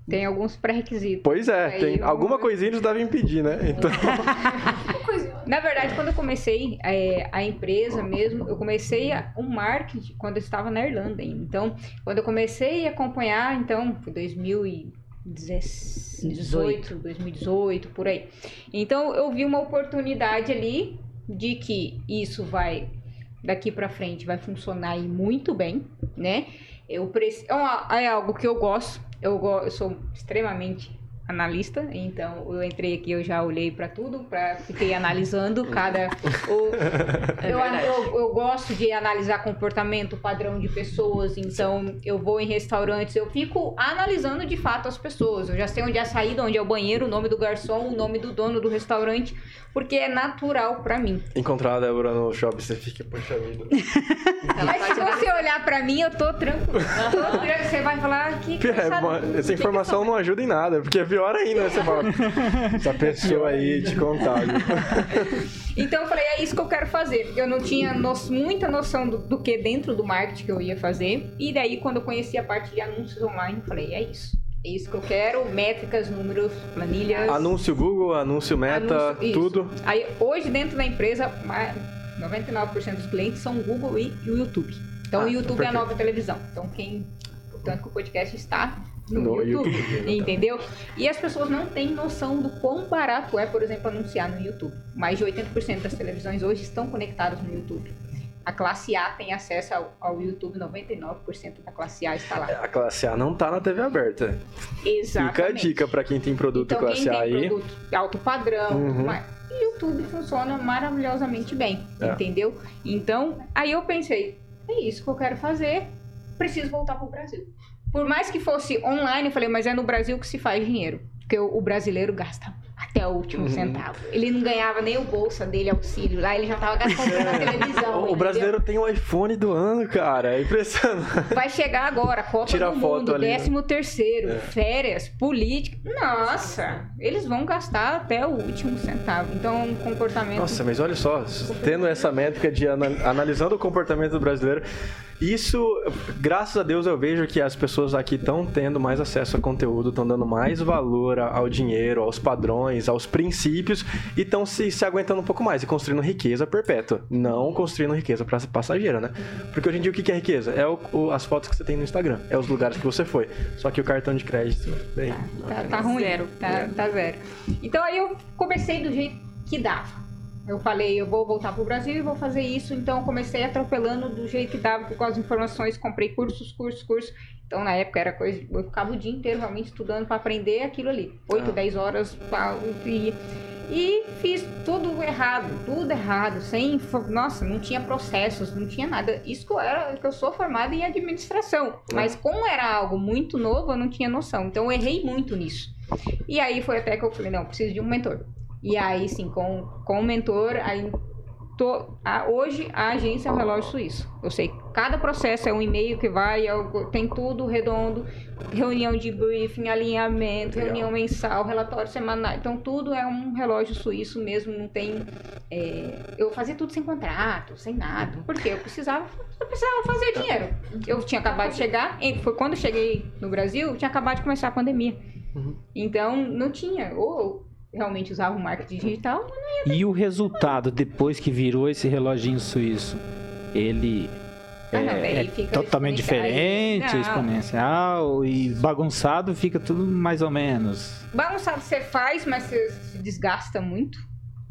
Tem alguns pré-requisitos. Pois é, Aí tem eu- alguma coisinha eles devem impedir, né? Então, Na verdade, quando eu comecei é, a empresa mesmo, eu comecei a, um marketing quando eu estava na Irlanda ainda. Então, quando eu comecei a acompanhar, então, foi 2018, 2018, por aí. Então, eu vi uma oportunidade ali de que isso vai, daqui pra frente, vai funcionar aí muito bem, né? Eu preci... é, uma- é algo que eu gosto, eu, go... eu sou extremamente analista, então eu entrei aqui, eu já olhei pra tudo, para fiquei analisando cada o- eu, eu, eu gosto de analisar comportamento, padrão de pessoas, então eu vou em restaurantes, eu fico analisando de fato as pessoas. Eu já sei onde é a saída, onde é o banheiro, o nome do garçom, o nome do dono do restaurante, porque é natural pra mim. encontrar a Débora no shopping, você fica, poxa vida. Mas se você olhar pra mim, eu tô tranquilo. Você vai falar que. que É, que essa que informação são- não ajuda em nada, porque é pior ainda, né? Você fala, essa pessoa aí te contágio. Então eu falei, é isso que eu quero fazer. Eu não tinha no- muita noção do, do que dentro do marketing que eu ia fazer. E daí, quando eu conheci a parte de anúncios online, eu falei, é isso. É isso que eu quero. Métricas, números, planilhas. Anúncio Google, anúncio Meta, anúncio- tudo. Aí, hoje, dentro da empresa, ma- 99% dos clientes são o Google e o YouTube. Então, Ah, o YouTube é a nova televisão. Então, quem... Portanto, que o podcast está no, YouTube, YouTube, entendeu? E as pessoas não têm noção do quão barato é, por exemplo, anunciar no YouTube. Mais de 80% das televisões hoje estão conectadas no YouTube. A classe A tem acesso ao, ao YouTube, 99% da classe A está lá. A classe A não tá na TV aberta. Exatamente. Fica a dica pra quem tem produto Então, classe quem A tem aí. produto alto padrão, Uhum. mas o YouTube funciona maravilhosamente bem, É. entendeu? Então, aí eu pensei, é isso que eu quero fazer, preciso voltar pro Brasil. Por mais que fosse online, eu falei, mas é no Brasil que se faz dinheiro. Porque o, brasileiro gasta até o último Uhum. centavo. Ele não ganhava nem o bolsa dele, auxílio. Lá ele já tava gastando na televisão. O entendeu? brasileiro tem o iPhone do ano, cara. É impressionante. Vai chegar agora, Copa Tira do Mundo, ali, né? décimo terceiro, É. férias, política. Nossa, eles vão gastar até o último centavo. Então, é um comportamento... Nossa, mas olha só, tendo essa métrica de ana- analisando o comportamento do brasileiro, isso, graças a Deus, eu vejo que as pessoas aqui estão tendo mais acesso a conteúdo, estão dando mais valor ao dinheiro, aos padrões, aos princípios e estão se, se aguentando um pouco mais e construindo riqueza perpétua, não construindo riqueza pra- passageira, né? Porque hoje em dia o que é riqueza? É o- o- as fotos que você tem no Instagram, é os lugares que você foi. Só que o cartão de crédito, bem, Tá, tá ruim. Zero. Tá, tá zero. Então aí eu comecei do jeito que dava. Eu falei, eu vou voltar pro Brasil e vou fazer isso. Então comecei atropelando do jeito que dava, com as informações, comprei cursos, cursos, cursos. Então na época era coisa. Eu ficava o dia inteiro realmente estudando para aprender aquilo ali. 8, Ah. 10 horas. pá, E, e fiz tudo errado, tudo errado, sem. Nossa, não tinha processos, não tinha nada. Isso que eu era, que eu sou formada em administração. Mas como era algo muito novo, eu não tinha noção. Então eu errei muito nisso. E aí foi até que eu falei, não, preciso de um mentor. E aí, sim, com, com o mentor, aí tô, a, hoje a agência é um relógio suíço. Eu sei cada processo é um e-mail que vai, é tem tudo redondo, reunião de briefing, alinhamento, Legal. reunião mensal, relatório semanal. Então tudo é um relógio suíço mesmo, não tem. É, eu fazia tudo sem contrato, sem nada. Porque eu precisava, eu precisava fazer dinheiro. Eu tinha acabado de chegar, foi quando eu cheguei no Brasil, tinha acabado de começar a pandemia. Uhum. Então não tinha. Ou realmente usava o marketing digital. E o resultado, depois que virou esse reloginho suíço, ele ah, não, é, totalmente diferente, exponencial e bagunçado fica tudo mais ou menos. Bagunçado você faz, mas você se desgasta muito.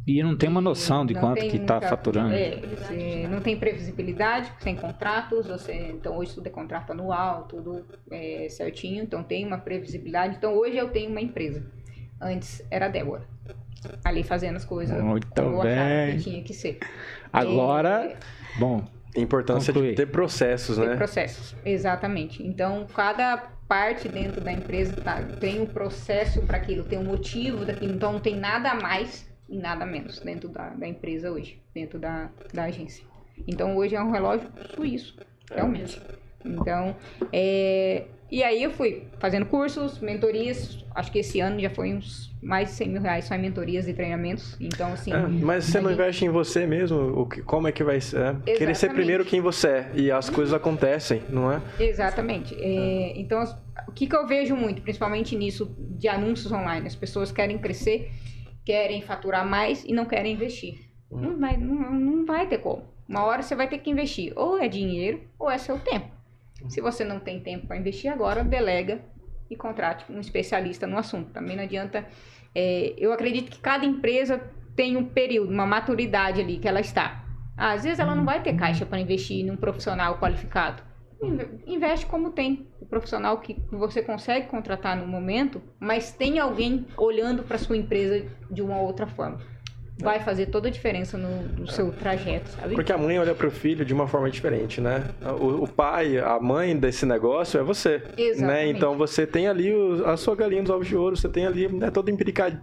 E não tem uma noção de quanto que está faturando. É, não tem previsibilidade, sem contratos, você, então hoje tudo é contrato anual, tudo é, certinho, então tem uma previsibilidade. Então hoje eu tenho uma empresa. Antes era a Débora. Ali fazendo as coisas Muito como bem. que tinha que ser. Agora, é, bom. A importância concluir. de ter processos, ter né? processos, exatamente. Então, cada parte dentro da empresa tá, tem um processo para aquilo, tem um motivo daquilo. Então, não tem nada mais e nada menos dentro da, da empresa hoje, dentro da, da agência. Então, hoje é um relógio suíço, realmente. Então, é, e aí eu fui fazendo cursos, mentorias. Acho que esse ano já foi uns mais de 100 mil reais só em mentorias e treinamentos. Então, assim. É, mas você não investe em você mesmo? O que, como é que vai ser? É? Querer ser primeiro quem você é. E as coisas acontecem, não é? Exatamente. É, então, o que, que eu vejo muito, principalmente nisso de anúncios online? As pessoas querem crescer, querem faturar mais e não querem investir. Hum. Não, vai, não, não vai ter como. Uma hora você vai ter que investir. Ou é dinheiro, ou é seu tempo. Se você não tem tempo para investir agora, delega e contrate um especialista no assunto. Também não adianta. É, eu acredito que cada empresa tem um período, uma maturidade ali que ela está. Às vezes ela não vai ter caixa para investir num profissional qualificado. Investe como tem o profissional que você consegue contratar no momento, mas tem alguém olhando para sua empresa de uma outra forma vai fazer toda a diferença no, no seu trajeto, sabe? Porque a mãe olha para o filho de uma forma diferente, né? O, o, pai, a mãe desse negócio é você. Né? Exatamente. Né? Então você tem ali o, a sua galinha dos ovos de ouro, você tem ali né, todo empiricado.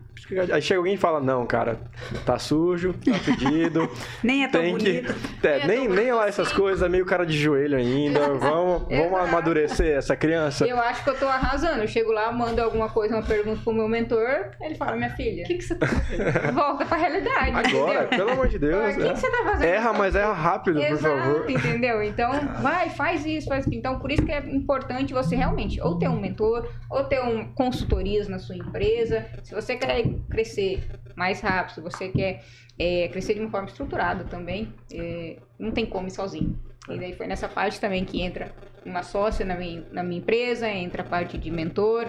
Aí chega alguém e fala: Não, cara, tá sujo, tá fedido. nem é tão tem bonito. Que, é, nem, nem, lá essas coisas, é meio cara de joelho ainda. vamos, vamos amadurecer essa criança. Eu acho que eu tô arrasando. Eu chego lá, mando alguma coisa, uma pergunta pro meu mentor, ele fala: Minha filha, o que, que você tá fazendo? Volta pra realidade verdade. Agora, entendeu? pelo amor de Deus. O que, é. que, você tá fazendo? Erra, mas erra rápido, Exato, por favor. Entendeu? Então, vai, faz isso, faz isso. Então, por isso que é importante você realmente ou ter um mentor, ou ter um consultorias na sua empresa. Se você quer crescer mais rápido, se você quer é, crescer de uma forma estruturada também, é, não tem como ir sozinho. E daí foi nessa parte também que entra uma sócia na minha, na minha empresa, entra a parte de mentor,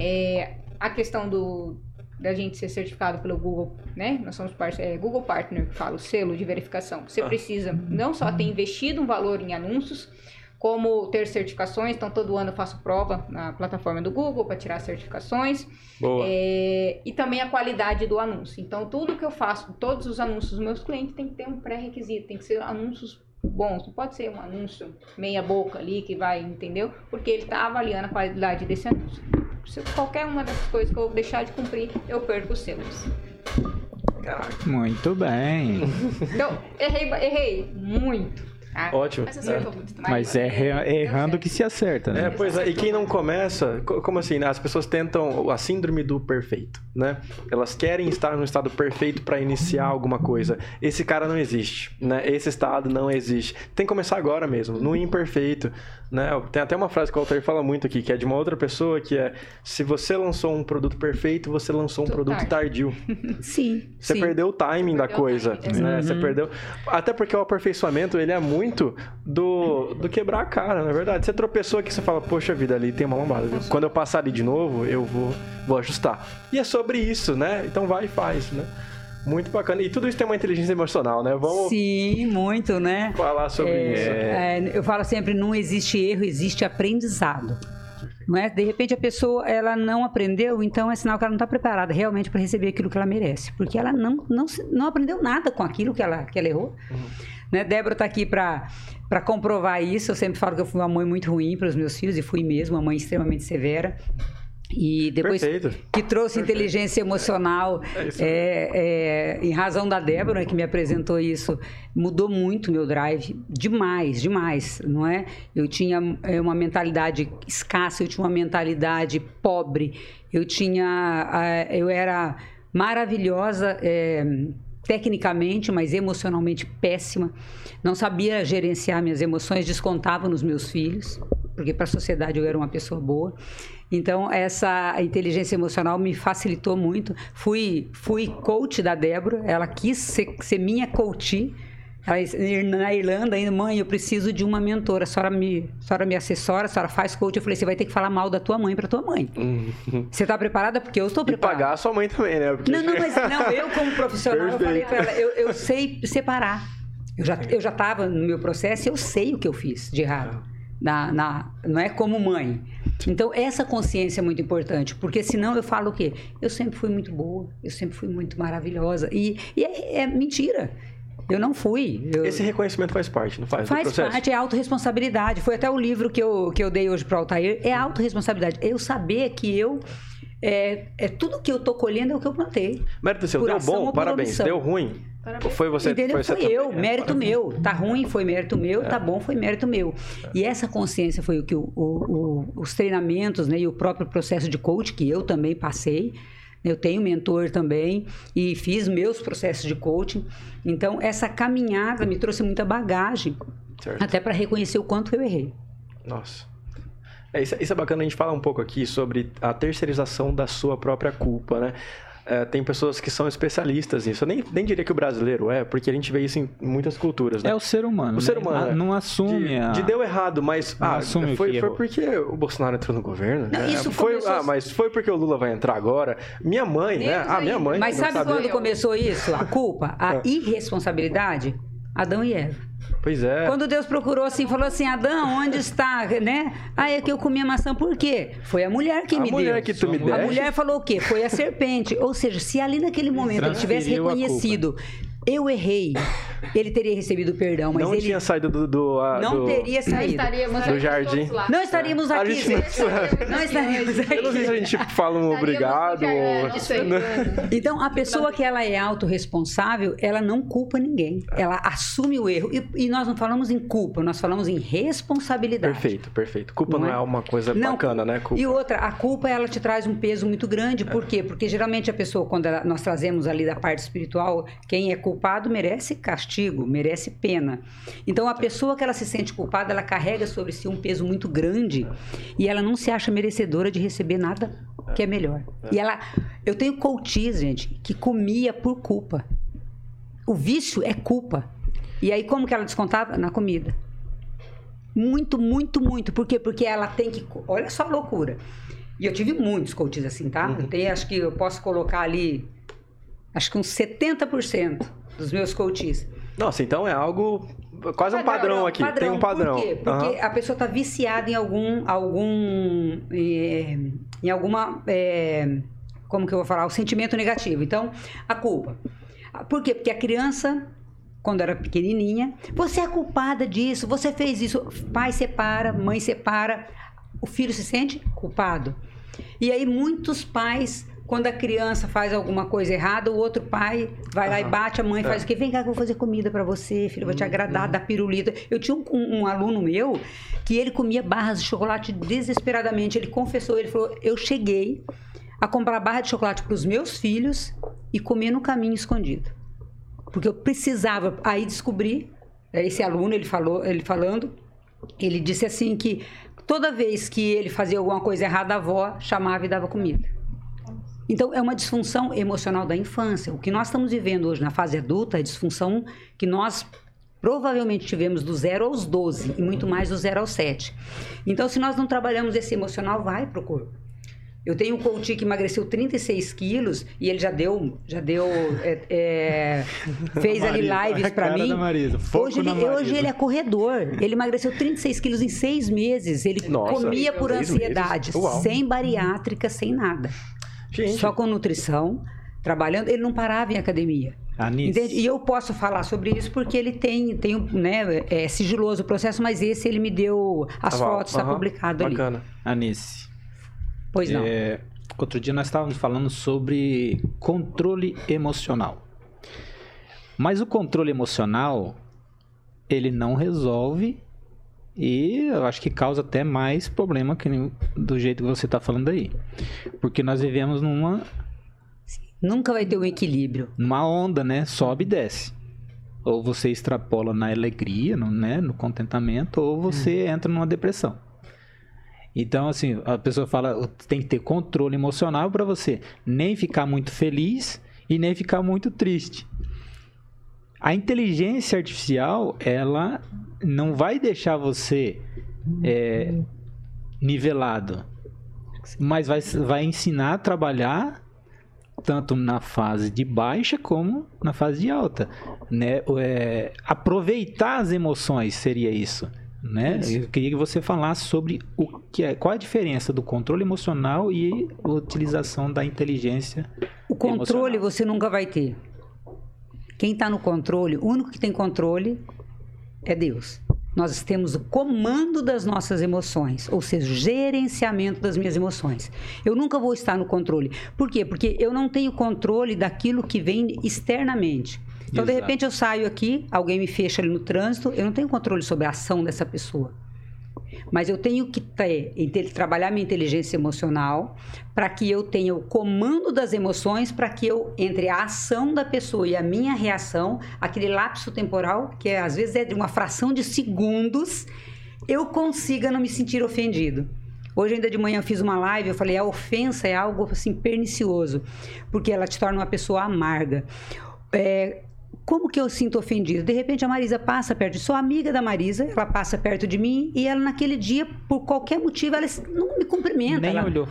é, a questão do, da gente ser certificado pelo Google, né? Nós somos part é, Google Partner, que fala, o selo de verificação. Você ah. precisa não só ter investido um valor em anúncios, como ter certificações. Então, todo ano eu faço prova na plataforma do Google para tirar certificações. É, e também a qualidade do anúncio. Então, tudo que eu faço, todos os anúncios dos meus clientes, tem que ter um pré-requisito, tem que ser anúncios bons. Não pode ser um anúncio meia boca ali que vai, entendeu? Porque ele está avaliando a qualidade desse anúncio se qualquer uma dessas coisas que eu deixar de cumprir, eu perco os selos. Caraca. Muito bem. Então, errei, errei muito. Ah, Ótimo. Mas, é. mas é errando que se acerta, né? É, pois é. E quem não começa, como assim, né? As pessoas tentam a síndrome do perfeito, né? Elas querem estar no estado perfeito para iniciar alguma coisa. Esse cara não existe, né? Esse estado não existe. Tem que começar agora mesmo, no imperfeito, né? Tem até uma frase que o Altair fala muito aqui, que é de uma outra pessoa, que é se você lançou um produto perfeito, você lançou um Tô produto tarde. tardio. Sim. Você sim. perdeu o timing da coisa, né? Uhum. Você perdeu. Até porque o aperfeiçoamento, ele é muito muito do, do quebrar a cara, na é verdade. Você tropeçou aqui, você fala, poxa vida, ali tem uma lombada. Viu? Quando eu passar ali de novo, eu vou, vou ajustar. E é sobre isso, né? Então vai e faz, né? Muito bacana. E tudo isso tem uma inteligência emocional, né? Vamos. Sim, muito, né? Falar sobre é, isso. É, eu falo sempre: não existe erro, existe aprendizado. Não é? De repente a pessoa ela não aprendeu, então é sinal que ela não está preparada realmente para receber aquilo que ela merece, porque ela não, não, não aprendeu nada com aquilo que ela, que ela errou. Uhum. Né? Débora está aqui para para comprovar isso. Eu sempre falo que eu fui uma mãe muito ruim para os meus filhos e fui mesmo, uma mãe extremamente severa. E depois Perfeito. que trouxe Perfeito. inteligência emocional, é é, é, em razão da Débora que me apresentou isso, mudou muito meu drive, demais, demais, não é? Eu tinha é, uma mentalidade escassa, eu tinha uma mentalidade pobre, eu tinha, eu era maravilhosa é, tecnicamente, mas emocionalmente péssima. Não sabia gerenciar minhas emoções, descontava nos meus filhos, porque para a sociedade eu era uma pessoa boa. Então, essa inteligência emocional me facilitou muito. Fui, fui coach da Débora, ela quis ser, ser minha coach. Ela, na Irlanda, ainda, mãe, eu preciso de uma mentora. A senhora, me, a senhora me assessora, a senhora faz coach. Eu falei, você vai ter que falar mal da tua mãe para tua mãe. Uhum. Você está preparada? Porque eu estou preparada. E pagar a sua mãe também, né? Porque... Não, não, mas não, eu como profissional, eu falei para ela, eu, eu sei separar. Eu já eu já estava no meu processo, eu sei o que eu fiz de errado. Na, na, não é como mãe. Então, essa consciência é muito importante, porque senão eu falo o quê? Eu sempre fui muito boa, eu sempre fui muito maravilhosa. E, e é, é mentira. Eu não fui. Eu... Esse reconhecimento faz parte, não faz? Faz parte, é autorresponsabilidade. Foi até o livro que eu, que eu dei hoje para o Altair. É autorresponsabilidade. Eu saber que eu. É, é tudo que eu tô colhendo é o que eu plantei. Mérito seu, deu bom, parabéns. Deu ruim, Parabéns. Foi você, Entendeu? foi, foi você eu, também. mérito é, meu. Tá ruim, foi mérito meu. É. Tá bom, foi mérito meu. É. E essa consciência foi o que o, o, o, os treinamentos, né, e o próprio processo de coach que eu também passei. Eu tenho mentor também e fiz meus processos de coaching. Então, essa caminhada me trouxe muita bagagem, certo. até para reconhecer o quanto eu errei. Nossa. É, isso, isso é bacana a gente falar um pouco aqui sobre a terceirização da sua própria culpa, né? É, tem pessoas que são especialistas nisso. Eu nem, nem diria que o brasileiro é, porque a gente vê isso em muitas culturas. Né? É o ser humano. O ser né? humano. Né? Não assume. De, a... de, deu errado, mas. Não ah, assume foi, foi porque o Bolsonaro entrou no governo. Não, né? Isso foi, começou... Ah, mas foi porque o Lula vai entrar agora. Minha mãe, né? Ah, minha mãe. Mas sabe, sabe quando começou isso? A culpa? A é. irresponsabilidade? Adão e Eva. Pois é. Quando Deus procurou assim, falou assim: Adão, onde está? Né? Aí é que eu comi a maçã, por quê? Foi a mulher que a me deu. A mulher que tu me deu. A mulher falou o quê? Foi a serpente. Ou seja, se ali naquele momento ele tivesse reconhecido eu errei. Ele teria recebido perdão, mas não ele tinha saído do, do não do, teria saído do jardim. Não estaríamos aqui. A gente não, não estaríamos aqui. Eu não sei se a gente fala um obrigado. Ou... Então a pessoa que ela é autorresponsável, ela não culpa ninguém. Ela assume o erro e, e, nós não falamos em culpa, nós falamos em responsabilidade. Perfeito, perfeito. Culpa não, não é? uma coisa não, bacana, né? Culpa. E outra, a culpa ela te traz um peso muito grande. Por quê? Porque geralmente a pessoa quando ela, nós trazemos ali da parte espiritual, quem é culpado merece castigo, merece pena. Então a pessoa que ela se sente culpada, ela carrega sobre si um peso muito grande e ela não se acha merecedora de receber nada que é melhor. E ela, eu tenho coaches, gente, que comia por culpa. O vício é culpa. E aí como que ela descontava na comida? Muito, muito, muito. Por quê? Porque ela tem que, olha só a loucura. E eu tive muitos coaches assim, tá? Uhum. Eu tenho, acho que eu posso colocar ali acho que uns 70% dos meus coaches. Nossa, então é algo quase um padrão aqui. Padrão. Tem um padrão. Por quê? Porque uhum. a pessoa está viciada em algum algum é, em alguma é, como que eu vou falar, o sentimento negativo. Então, a culpa. Por quê? Porque a criança quando era pequenininha, você é culpada disso, você fez isso, pai separa, mãe separa, o filho se sente culpado. E aí muitos pais quando a criança faz alguma coisa errada, o outro pai vai uhum. lá e bate, a mãe faz é. o quê? Vem cá que eu vou fazer comida para você, filho, vou te agradar, uhum. dar pirulita. Eu tinha um, um, aluno meu que ele comia barras de chocolate desesperadamente. Ele confessou, ele falou: Eu cheguei a comprar barra de chocolate para os meus filhos e comer no caminho escondido. Porque eu precisava. Aí descobri, é, esse aluno, ele falou, ele falando, ele disse assim que toda vez que ele fazia alguma coisa errada, a avó chamava e dava comida. Então, é uma disfunção emocional da infância. O que nós estamos vivendo hoje na fase adulta é disfunção que nós provavelmente tivemos do zero aos 12 e muito mais do zero aos 7. Então, se nós não trabalhamos esse emocional, vai para o corpo. Eu tenho um coach que emagreceu 36 quilos e ele já deu, já deu, é, é, fez ali lives para mim. Hoje ele, hoje ele é corredor. Ele emagreceu 36 quilos em seis meses. Ele Nossa, comia por ansiedade, sem bariátrica, sem nada. Gente. Só com nutrição, trabalhando. Ele não parava em academia. Entende? E eu posso falar sobre isso porque ele tem, tem né, é sigiloso o processo, mas esse ele me deu as ah, fotos, está publicado bacana. ali. Anice, Pois não. É, outro dia nós estávamos falando sobre controle emocional. Mas o controle emocional, ele não resolve e eu acho que causa até mais problema que do jeito que você está falando aí. Porque nós vivemos numa. Nunca vai ter um equilíbrio. Numa onda, né? Sobe e desce. Ou você extrapola na alegria, no, né? no contentamento, ou você hum. entra numa depressão. Então, assim, a pessoa fala, tem que ter controle emocional para você nem ficar muito feliz e nem ficar muito triste. A inteligência artificial, ela não vai deixar você é, nivelado, mas vai, vai ensinar a trabalhar tanto na fase de baixa como na fase de alta, né? É, aproveitar as emoções seria isso, né? Eu queria que você falasse sobre o que é, qual a diferença do controle emocional e a utilização da inteligência. O controle emocional. você nunca vai ter. Quem está no controle, o único que tem controle é Deus. Nós temos o comando das nossas emoções, ou seja, o gerenciamento das minhas emoções. Eu nunca vou estar no controle. Por quê? Porque eu não tenho controle daquilo que vem externamente. Então, Exato. de repente, eu saio aqui, alguém me fecha ali no trânsito, eu não tenho controle sobre a ação dessa pessoa. Mas eu tenho que ter, trabalhar minha inteligência emocional para que eu tenha o comando das emoções, para que eu, entre a ação da pessoa e a minha reação, aquele lapso temporal, que é, às vezes é de uma fração de segundos, eu consiga não me sentir ofendido. Hoje, ainda de manhã, fiz uma live, eu falei, a ofensa é algo, assim, pernicioso, porque ela te torna uma pessoa amarga. É, como que eu sinto ofendido? De repente a Marisa passa perto, sou amiga da Marisa, ela passa perto de mim e ela naquele dia, por qualquer motivo, ela não me cumprimenta. Nem ela... olhou.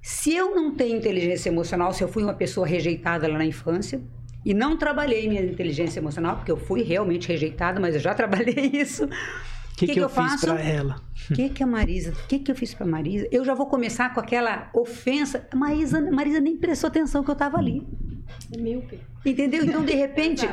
Se eu não tenho inteligência emocional, se eu fui uma pessoa rejeitada lá na infância e não trabalhei minha inteligência emocional, porque eu fui realmente rejeitada, mas eu já trabalhei isso. O que, que, que, eu, eu fiz para ela? O que, que a Marisa? O que, que eu fiz para Marisa? Eu já vou começar com aquela ofensa. Marisa, Marisa nem prestou atenção que eu estava ali. É míope. Entendeu? Então, de repente,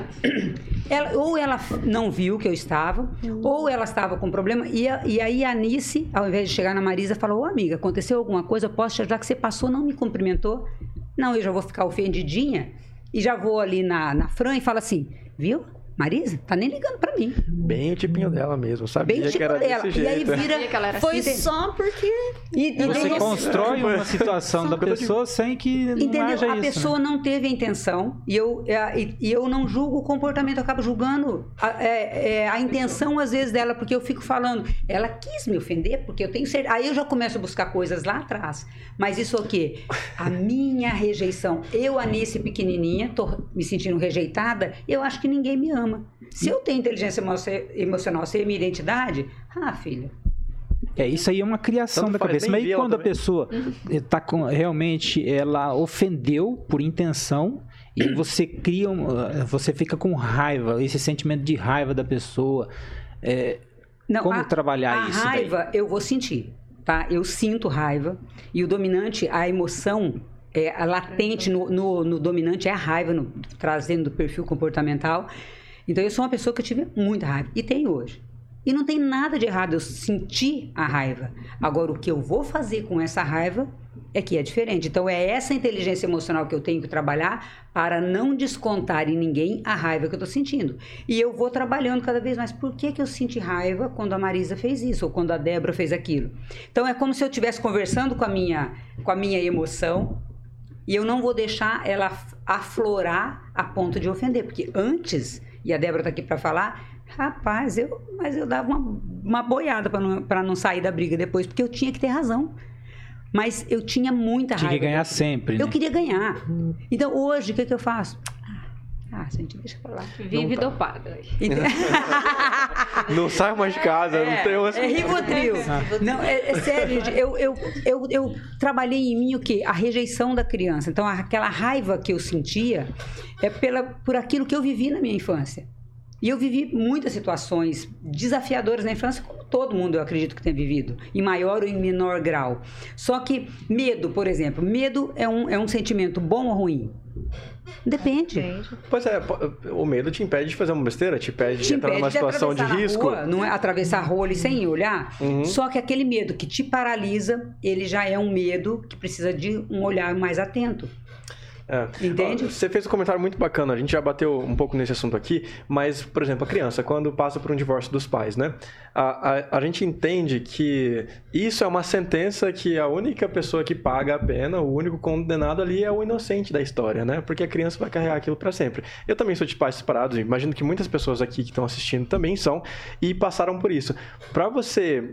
ela, ou ela não viu que eu estava, ou ela estava com problema. E, e aí a Anice, ao invés de chegar na Marisa, falou: Ô amiga, aconteceu alguma coisa? Posso te ajudar? Que você passou, não me cumprimentou. Não, eu já vou ficar ofendidinha. E já vou ali na, na Fran e falo assim: viu? Marisa, tá nem ligando pra mim. Bem o tipinho dela mesmo, sabia Bem que era dela. desse e aí jeito. vira, que ela era Foi assim. só porque. E, e Você constrói uma situação da pessoa sem que não Entendeu? haja a isso. pessoa né? não teve a intenção e eu, é, e, e eu não julgo o comportamento, eu acabo julgando a, é, é, a intenção, às vezes, dela, porque eu fico falando, ela quis me ofender, porque eu tenho certeza. Aí eu já começo a buscar coisas lá atrás. Mas isso é o quê? A minha rejeição. Eu, Anice, pequenininha, tô me sentindo rejeitada, eu acho que ninguém me ama. Se eu tenho inteligência emo- emocional, ser minha identidade, ah, filha, É, isso aí é uma criação Tanto da cabeça. Mas aí quando a pessoa tá com, realmente ela ofendeu por intenção e você cria, um, você fica com raiva, esse sentimento de raiva da pessoa. É, Não, Como a, trabalhar a isso daí? raiva eu vou sentir, tá? Eu sinto raiva e o dominante, a emoção é, a latente no, no- no dominante é a raiva, no- trazendo do perfil comportamental. Então eu sou uma pessoa que eu tive muita raiva e tenho hoje. E não tem nada de errado eu sentir a raiva. Agora o que eu vou fazer com essa raiva é que é diferente. Então é essa inteligência emocional que eu tenho que trabalhar para não descontar em ninguém a raiva que eu estou sentindo. E eu vou trabalhando cada vez mais. Por que, que eu senti raiva quando a Marisa fez isso ou quando a Débora fez aquilo? Então é como se eu estivesse conversando com a minha, com a minha emoção e eu não vou deixar ela af- aflorar a ponto de ofender, porque antes, e a Débora está aqui para falar, rapaz, eu, mas eu dava uma, uma boiada para não, pra não sair da briga depois, porque eu tinha que ter razão. Mas eu tinha muita tinha raiva. que ganhar sempre, né? Eu queria ganhar. Então hoje, o que, que eu faço? Ah, gente, deixa pra lá. Vive dopada. Ent- Não sai mais de casa, não tem umas... É Rivotril. Não, é, é sério, gente. Eu, eu, eu, eu trabalhei em mim o quê? A rejeição da criança. Então, aquela raiva que eu sentia é pela, por aquilo que eu vivi na minha infância. E eu vivi muitas situações desafiadoras na infância, como todo mundo eu acredito que tenha vivido, em maior ou em menor grau. Só que medo, por exemplo, medo é um, é um sentimento bom ou ruim? Depende. Pois é, o medo te impede de fazer uma besteira, te impede te de entrar numa situação de, de risco. Rua, não é atravessar a rua ali sem olhar. Uhum. Só que aquele medo que te paralisa, ele já é um medo que precisa de um olhar mais atento. É. Entende? Você fez um comentário muito bacana, a gente já bateu um pouco nesse assunto aqui, mas, por exemplo, a criança, quando passa por um divórcio dos pais, né? A, a, a gente entende que isso é uma sentença que a única pessoa que paga a pena, o único condenado ali é o inocente da história, né? Porque a criança vai carregar aquilo para sempre. Eu também sou de pais separados, imagino que muitas pessoas aqui que estão assistindo também são e passaram por isso. Para você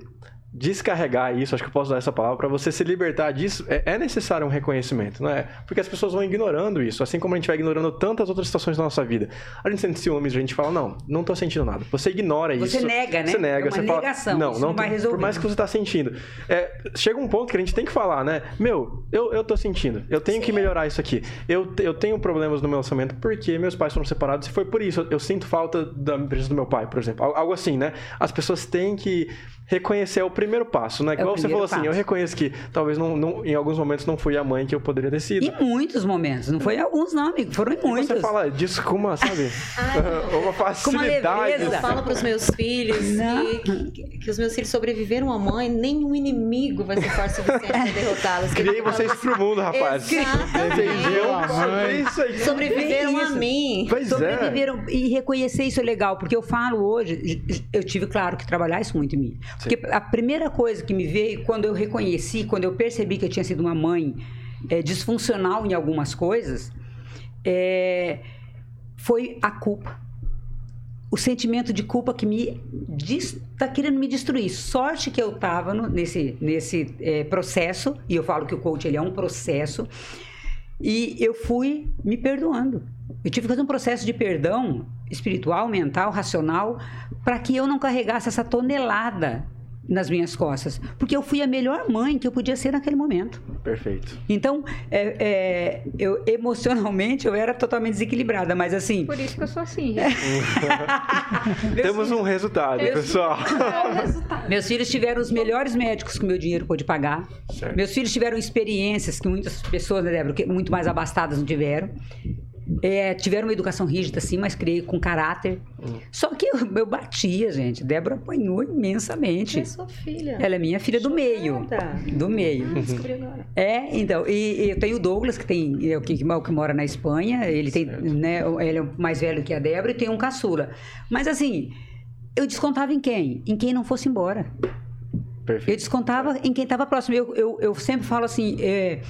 descarregar isso, acho que eu posso usar essa palavra, para você se libertar disso, é, é, necessário um reconhecimento, não é? Porque as pessoas vão ignorando isso, assim como a gente vai ignorando tantas outras situações da nossa vida. A gente sente ciúmes, a gente fala, não, não tô sentindo nada. Você ignora você isso. Você nega, né? Você nega, é você negação, fala, não, não, não vai resolver. Por mais que você tá sentindo. É, chega um ponto que a gente tem que falar, né? Meu, eu, eu tô sentindo, eu tenho Sim. que melhorar isso aqui. Eu, eu tenho problemas no meu orçamento porque meus pais foram separados e foi por isso. Eu, eu sinto falta da presença do meu pai, por exemplo. Algo assim, né? As pessoas têm que reconhecer é o primeiro passo, né? É Igual você falou passo. assim, eu reconheço que talvez não, não, em alguns momentos não fui a mãe que eu poderia ter sido. Em muitos momentos, não foi em alguns não, amigo, foram em muitos. você fala disso com uma, sabe? uma facilidade. Eu falo para os meus filhos que, que, os meus filhos sobreviveram à mãe, nenhum inimigo vai ser forte suficiente para derrotá-los. Criei vocês pro mundo, rapaz. Exatamente. Sobreviveram a mim. Pois é. Sobreviveram é. e reconhecer isso é legal, porque eu falo hoje, eu tive, claro, que trabalhar isso muito em mim. Porque a primeira coisa que me veio quando eu reconheci, quando eu percebi que eu tinha sido uma mãe é, disfuncional em algumas coisas, é, foi a culpa. O sentimento de culpa que me está querendo me destruir. Sorte que eu estava nesse, nesse é, processo, e eu falo que o coach ele é um processo, e eu fui me perdoando. Eu tive que fazer um processo de perdão espiritual, mental, racional, para que eu não carregasse essa tonelada nas minhas costas, porque eu fui a melhor mãe que eu podia ser naquele momento. Perfeito. Então, é, é, eu emocionalmente eu era totalmente desequilibrada, mas assim. Por isso que eu sou assim. Temos um resultado, pessoal. Meus filhos tiveram os melhores médicos que o meu dinheiro pôde pagar. Certo. Meus filhos tiveram experiências que muitas pessoas, né, Débora, muito mais abastadas não tiveram. É, tiveram uma educação rígida, sim, mas criei com caráter. Hum. Só que eu, eu, batia, gente. Débora apanhou imensamente. É sua filha. Ela é minha filha do meio. Do meio. Ah, descobri agora. É, então. E, e eu tenho o Douglas, que tem, é, que, que mora na Espanha. Ele tem, né? Ele é mais velho que a Débora e tem um caçula. Mas assim, eu descontava em quem? Em quem não fosse embora. Perfeito. Eu descontava em quem estava próximo. Eu, eu, eu, sempre falo assim: é,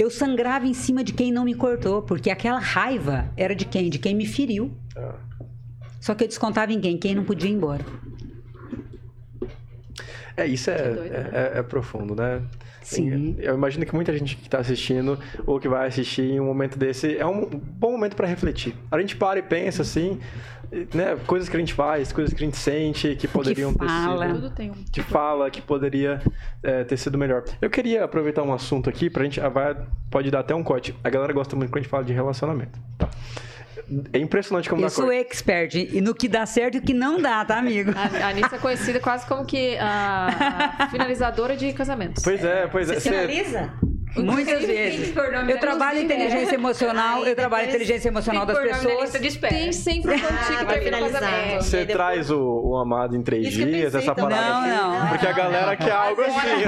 eu sangrava em cima de quem não me cortou, porque aquela raiva era de quem? De quem me feriu. Ah. Só que eu descontava em quem? Quem não podia ir embora. É, isso é, doido, né? é, é, profundo, né? Sim. Eu imagino que muita gente que está assistindo ou que vai assistir em um momento desse é um bom momento para refletir. A gente para e pensa assim, né, coisas que a gente faz, coisas que a gente sente que poderiam que fala. ter sido. Um... Que fala, que poderia é, ter sido melhor. Eu queria aproveitar um assunto aqui pra gente. Vai, pode dar até um corte. A galera gosta muito quando a gente fala de relacionamento. Tá. É impressionante como Eu dá sou expert e no que dá certo e o que não dá, tá, amigo? A, a Anissa é conhecida quase como que a, a finalizadora de casamentos. Pois é, pois é. Você finaliza? Muitas vezes. Eu trabalho inteligência emocional, eu trabalho inteligência emocional das pessoas. Tem sempre um contigo pra finalizar. Você traz o, o amado em três dias, essa parada não, assim? Não, Porque a galera quer algo assim.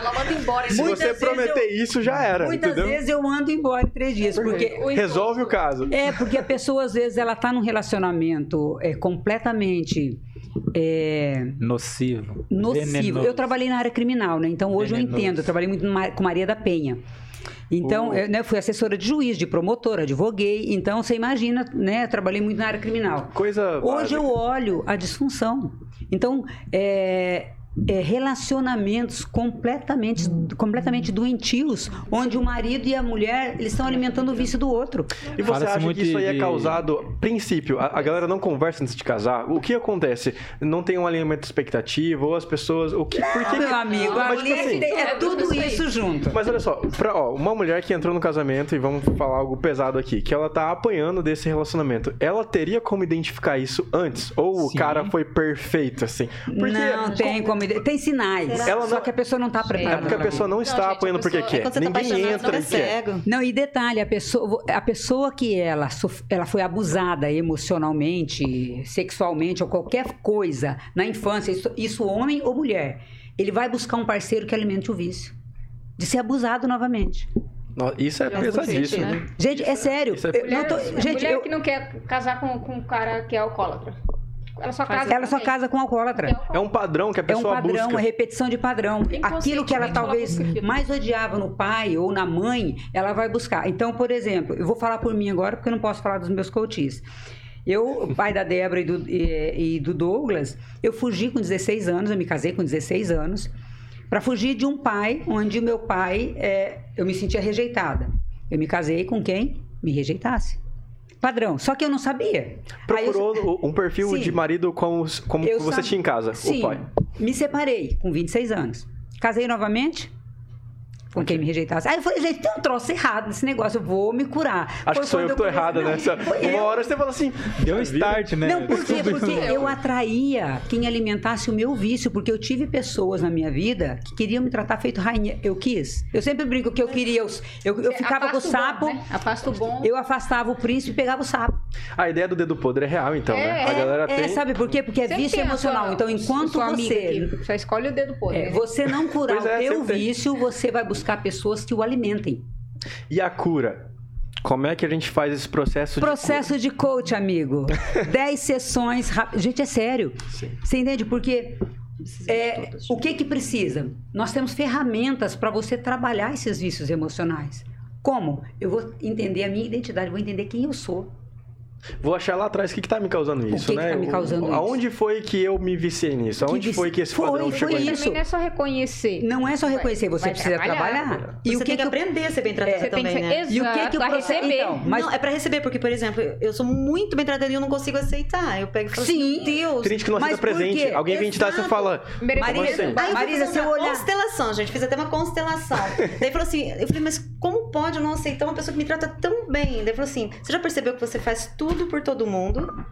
Ela manda embora. Se você prometer isso, já era. Muitas vezes eu mando embora em três dias. Porque Resolve o caso. É, porque a pessoa, às vezes, ela tá num relacionamento é, completamente é... Nocivo. Nocivo. Venenoso. Eu trabalhei na área criminal, né? Então hoje Venenoso. eu entendo. Eu trabalhei muito com Maria da Penha. Então, eu né, fui assessora de juiz, de promotora, advoguei. Então, você imagina, né? Trabalhei muito na área criminal. Coisa. Hoje básica. eu olho a disfunção. Então, é, é, relacionamentos completamente, completamente doentios, onde o marido e a mulher eles estão alimentando o vício do outro. E você acha que isso aí é causado, princípio, a, a, galera não conversa antes de casar? O que acontece? Não tem um alinhamento de expectativa, ou as pessoas. O que, por que Meu amigo, mas, tipo assim, é tudo isso junto. Mas olha só, pra, ó, uma mulher que entrou no casamento, e vamos falar algo pesado aqui, que ela tá apanhando desse relacionamento, ela teria como identificar isso antes? Ou Sim. o cara foi perfeito, assim? Porque, não tem como tem sinais. Ela só que a pessoa não está preparada. É porque a pessoa não está não, gente, apoiando porque quer. É tá Ninguém tá entra e quer. Não, e detalhe, a pessoa, a pessoa que ela, ela foi abusada emocionalmente, sexualmente ou qualquer coisa na infância, isso, isso homem ou mulher, ele vai buscar um parceiro que alimente o vício. De ser abusado novamente. Isso é, é pesadíssimo. Né? Gente, é sério. É... Mulher, tô... gente, mulher eu... que não quer casar com, com um cara que é alcoólatra. Ela só casa, ela só casa com alcoólatra. É um padrão que a pessoa busca. É um padrão, busca. é repetição de padrão. Aquilo que ela talvez mais odiava no pai ou na mãe, ela vai buscar. Então, por exemplo, eu vou falar por mim agora, porque eu não posso falar dos meus coaches. Eu, pai da Débora e do, e, e do Douglas, eu fugi com 16 anos, eu me casei com 16 anos, para fugir de um pai onde o meu pai, é, eu me sentia rejeitada. Eu me casei com quem me rejeitasse padrão. Só que eu não sabia. Procurou eu... um perfil sim. de marido como, como você tinha em casa, sim. o pai? Me separei com 26 anos. Casei novamente, com quem me rejeitasse. Aí eu falei, gente, tem um troço errado nesse negócio, eu vou me curar. Acho foi que sou eu que tô errada, né? Uma hora você fala assim, deu um start, né? Não, por quê? Porque eu atraía quem alimentasse o meu vício, porque eu tive pessoas na minha vida que queriam me tratar feito rainha. Eu quis. Eu sempre brinco que eu queria. Eu, eu, eu ficava com o sapo. Bom, né? Afasta o bom. Eu afastava o príncipe e pegava o sapo. A ideia do dedo podre é real, então, é, né? A galera é, tem... sabe por quê? Porque é vício emocional. Sua, então, enquanto você. Só escolhe o dedo podre. É, você não curar o teu vício, você vai buscar pessoas que o alimentem. E a cura? Como é que a gente faz esse processo processo de, de coach, amigo? Dez sessões rápidas. Gente, é sério. Sim. Você entende? Porque é, o que que precisa? Nós temos ferramentas para você trabalhar esses vícios emocionais. Como? Eu vou entender a minha identidade, vou entender quem eu sou. Vou achar lá atrás o que, está me causando isso, o que né? Que tá me causando o, isso? Aonde foi que eu me viciei nisso? Aonde foi que esse foi, padrão foi chegou isso. Não é só reconhecer. Não é só reconhecer, você precisa trabalhar. trabalhar. E você o que tem que, que aprender a ser bem tratado é, também, né? Exato, e o que que o receber? Então, mas... Não, é para receber, porque, por exemplo, eu sou muito bem tratada e eu não consigo aceitar. Eu pego e falo Sim. assim, Deus. Tem gente que não aceita presente. Alguém vem te dar e você fala... Marisa, assim? Marisa, se eu olhar... constelação, gente. Fiz até uma constelação. Daí falou assim, eu falei, mas como pode eu não aceitar uma pessoa que me trata tão bem? Daí falou assim, você já percebeu que você faz tudo por todo mundo?